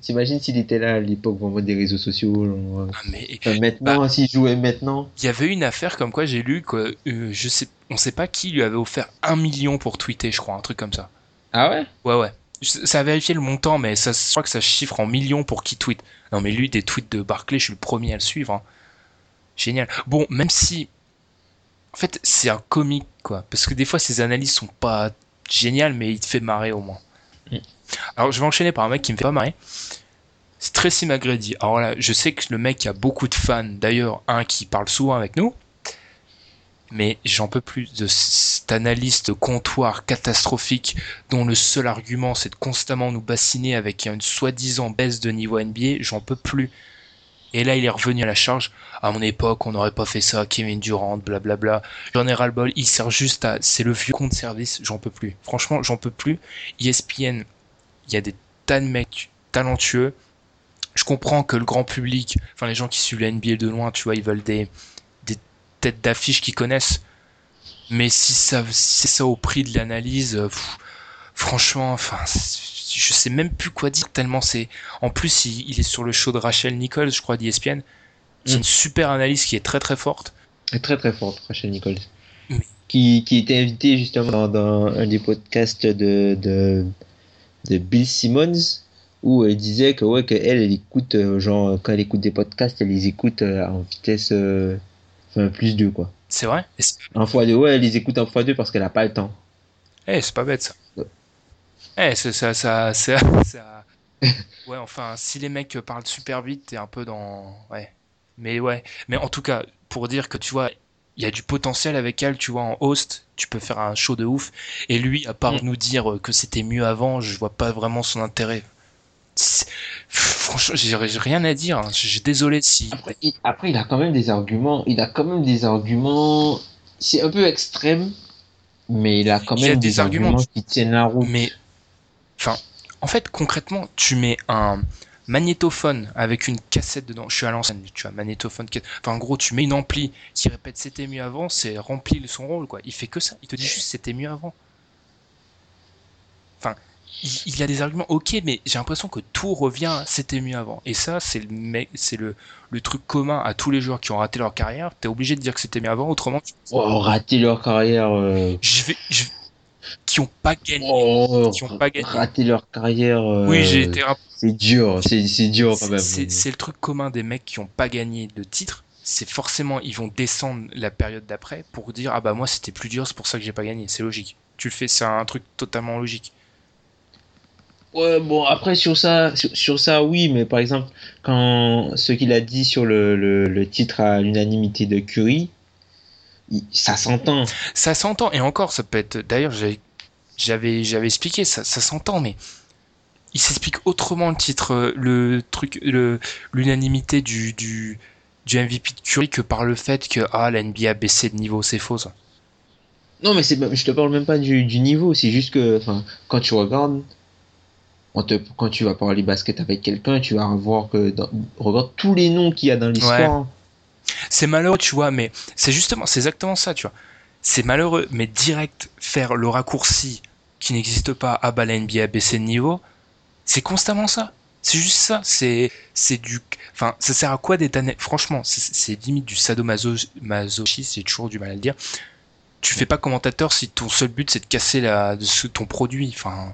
T'imagines s'il était là à l'époque vraiment des réseaux sociaux genre, euh, Ah, mais enfin, maintenant, Bah. s'il jouait maintenant. il y avait une affaire comme quoi j'ai lu que euh, je sais, on sait pas qui lui avait offert un million pour tweeter, je crois, un truc comme ça. Ah ouais? Ouais, ouais. Ça a vérifié le montant, mais ça, je crois que ça chiffre en millions pour qui tweet. Non, mais lui, des tweets de Barclay, je suis le premier à le suivre. hein. Génial. Bon, même si. En fait, c'est un comique, quoi. Parce que des fois, ses analyses sont pas géniales, mais il te fait marrer au moins. Mm. Alors, je vais enchaîner par un mec qui me fait pas marrer. Tracy McGrady. Alors là, je sais que le mec a beaucoup de fans. D'ailleurs, un qui parle souvent avec nous. Mais j'en peux plus de cet analyste comptoir catastrophique dont le seul argument c'est de constamment nous bassiner avec une soi-disant baisse de niveau NBA, j'en peux plus. Et là, il est revenu à la charge. À mon époque, on n'aurait pas fait ça, Kevin Durant, blablabla. J'en ai ras-le-bol, il sert juste à... C'est le vieux compte service, j'en peux plus. Franchement, j'en peux plus. ESPN, il y a des tas de mecs talentueux. Je comprends que le grand public, enfin les gens qui suivent la NBA de loin, tu vois, ils veulent des, des têtes d'affiche qu'ils connaissent. Mais si ça, si c'est ça au prix de l'analyse, euh, franchement, enfin, je sais même plus quoi dire tellement c'est. En plus, il, il est sur le show de Rachel Nichols, je crois, d'ESPN. C'est Mm. une super analyse qui est très très forte. Est Très très forte, Rachel Nichols. Qui, qui était invitée justement dans, dans un des podcasts de, de, de Bill Simmons où elle disait que ouais que elle, elle écoute euh, genre quand elle écoute des podcasts elle les écoute euh, en vitesse euh, enfin plus 2 quoi. C'est vrai? Et En x2 ouais elle les écoute en x2 parce qu'elle a pas le temps. eh, c'est pas bête ça. Eh, ça, ça, ça, ça- Ouais, enfin, si les mecs parlent super vite, t'es un peu dans. Ouais. Mais ouais. Mais en tout cas, pour dire que tu vois, il y a du potentiel avec elle, tu vois, en host, tu peux faire un show de ouf. Et lui, à part Mm. nous dire que c'était mieux avant, je vois pas vraiment son intérêt. Franchement, j'ai rien à dire. hein. Je suis désolé si. Après il, après, il a quand même des arguments, il a quand même des arguments c'est un peu extrême mais il a quand Il y a même des des, arguments arguments, qui tiennent la route. Mais, enfin, en fait, concrètement, tu mets un magnétophone avec une cassette dedans. Je suis à l'ancienne, tu vois, magnétophone. Enfin, en gros, tu mets une ampli qui répète c'était mieux avant, c'est rempli son rôle, quoi. Il fait que ça. Il te dit juste c'était mieux avant. Enfin, il, y a des arguments, ok, mais j'ai l'impression que tout revient à c'était mieux avant. Et ça, c'est le, mec- c'est le, le truc commun à tous les joueurs qui ont raté leur carrière. T'es obligé de dire que c'était mieux avant, autrement, tu- Oh, rater leur carrière euh, je vais, je- qui ont pas gagné. Oh, qui ont pas gagné. rater leur carrière. euh, Oui, j'ai été C'est dur, c'est dur quand même. C'est le truc commun des mecs qui ont pas gagné de titre. C'est forcément, ils vont descendre la période d'après pour dire Ah bah moi c'était plus dur, c'est pour ça que j'ai pas gagné. C'est logique. Tu le fais, c'est un truc totalement logique. Ouais, bon, après, sur ça, sur, sur ça, oui, mais par exemple, quand ce qu'il a dit sur le, le, le titre à l'unanimité de Curry, il- ça s'entend. Ça s'entend, et encore, ça peut être. D'ailleurs, j'avais j'avais expliqué, ça, ça s'entend, mais il s'explique autrement le titre, euh, le truc, le l'unanimité du, du, du MVP de Curry que par le fait que ah, la NBA a baissé de niveau, c'est faux ça. Non, mais c'est, je te parle même pas du, du niveau, c'est juste que, quand tu regardes, on te, quand tu vas parler basket avec quelqu'un, tu vas voir que, dans, regarde tous les noms qu'il y a dans l'histoire. C'est malheureux, tu vois, mais c'est justement, c'est exactement ça, tu vois. C'est malheureux, mais direct faire le raccourci qui n'existe pas, ah bah la NBA a baissé de niveau, c'est constamment ça. C'est juste ça. C'est, c'est du, enfin, ça sert à quoi d'être, franchement, c'est- limite du sadomasochisme, j'ai toujours du mal à le dire. Tu fais pas commentateur si ton seul but c'est de casser la, de ton produit, enfin.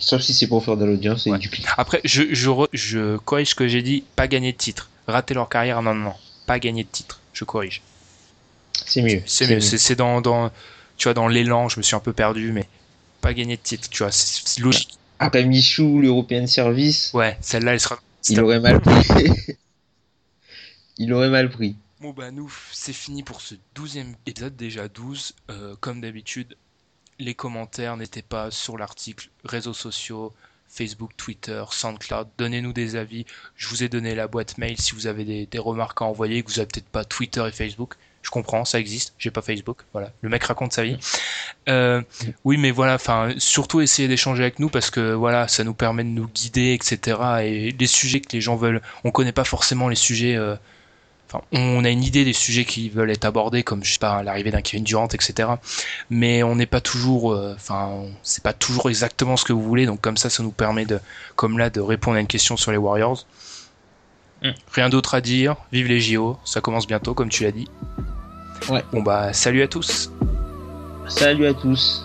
Sauf si c'est pour faire de l'audience et Ouais. du clic. Après, je, je, re- je corrige ce que j'ai dit, pas gagner de titre. Rater leur carrière, non, non, non. Pas gagner de titre. je corrige. C'est mieux. C'est mieux. C'est dans, dans, tu vois, dans l'élan, je me suis un peu perdu, mais pas gagné de titre, tu vois, c'est logique. Après Michou, l'European Service. Ouais, celle-là, elle sera. Il aurait mal pris. il aurait mal pris. Bon bah nous, c'est fini pour ce douzième épisode, déjà 12. Euh, comme d'habitude, les commentaires n'étaient pas sur l'article, réseaux sociaux, Facebook, Twitter, SoundCloud. Donnez-nous des avis. Je vous ai donné la boîte mail si vous avez des, remarques à envoyer, que vous avez peut-être pas Twitter et Facebook. Je comprends, ça existe. J'ai pas Facebook. Voilà, le mec raconte sa vie. Euh, oui, mais voilà, enfin, surtout essayer d'échanger avec nous parce que voilà, ça nous permet de nous guider, etc. Et les sujets que les gens veulent, on connaît pas forcément les sujets. Euh, enfin, on a une idée des sujets qui veulent être abordés, comme je sais pas l'arrivée d'un Kevin Durant, etc. Mais on n'est pas toujours, euh, enfin, c'est pas toujours exactement ce que vous voulez. Donc comme ça, ça nous permet de, comme là, de répondre à une question sur les Warriors. Mm. Rien d'autre à dire. Vive les JO. Ça commence bientôt, comme tu l'as dit. Ouais. Bon bah, salut à tous. Salut à tous.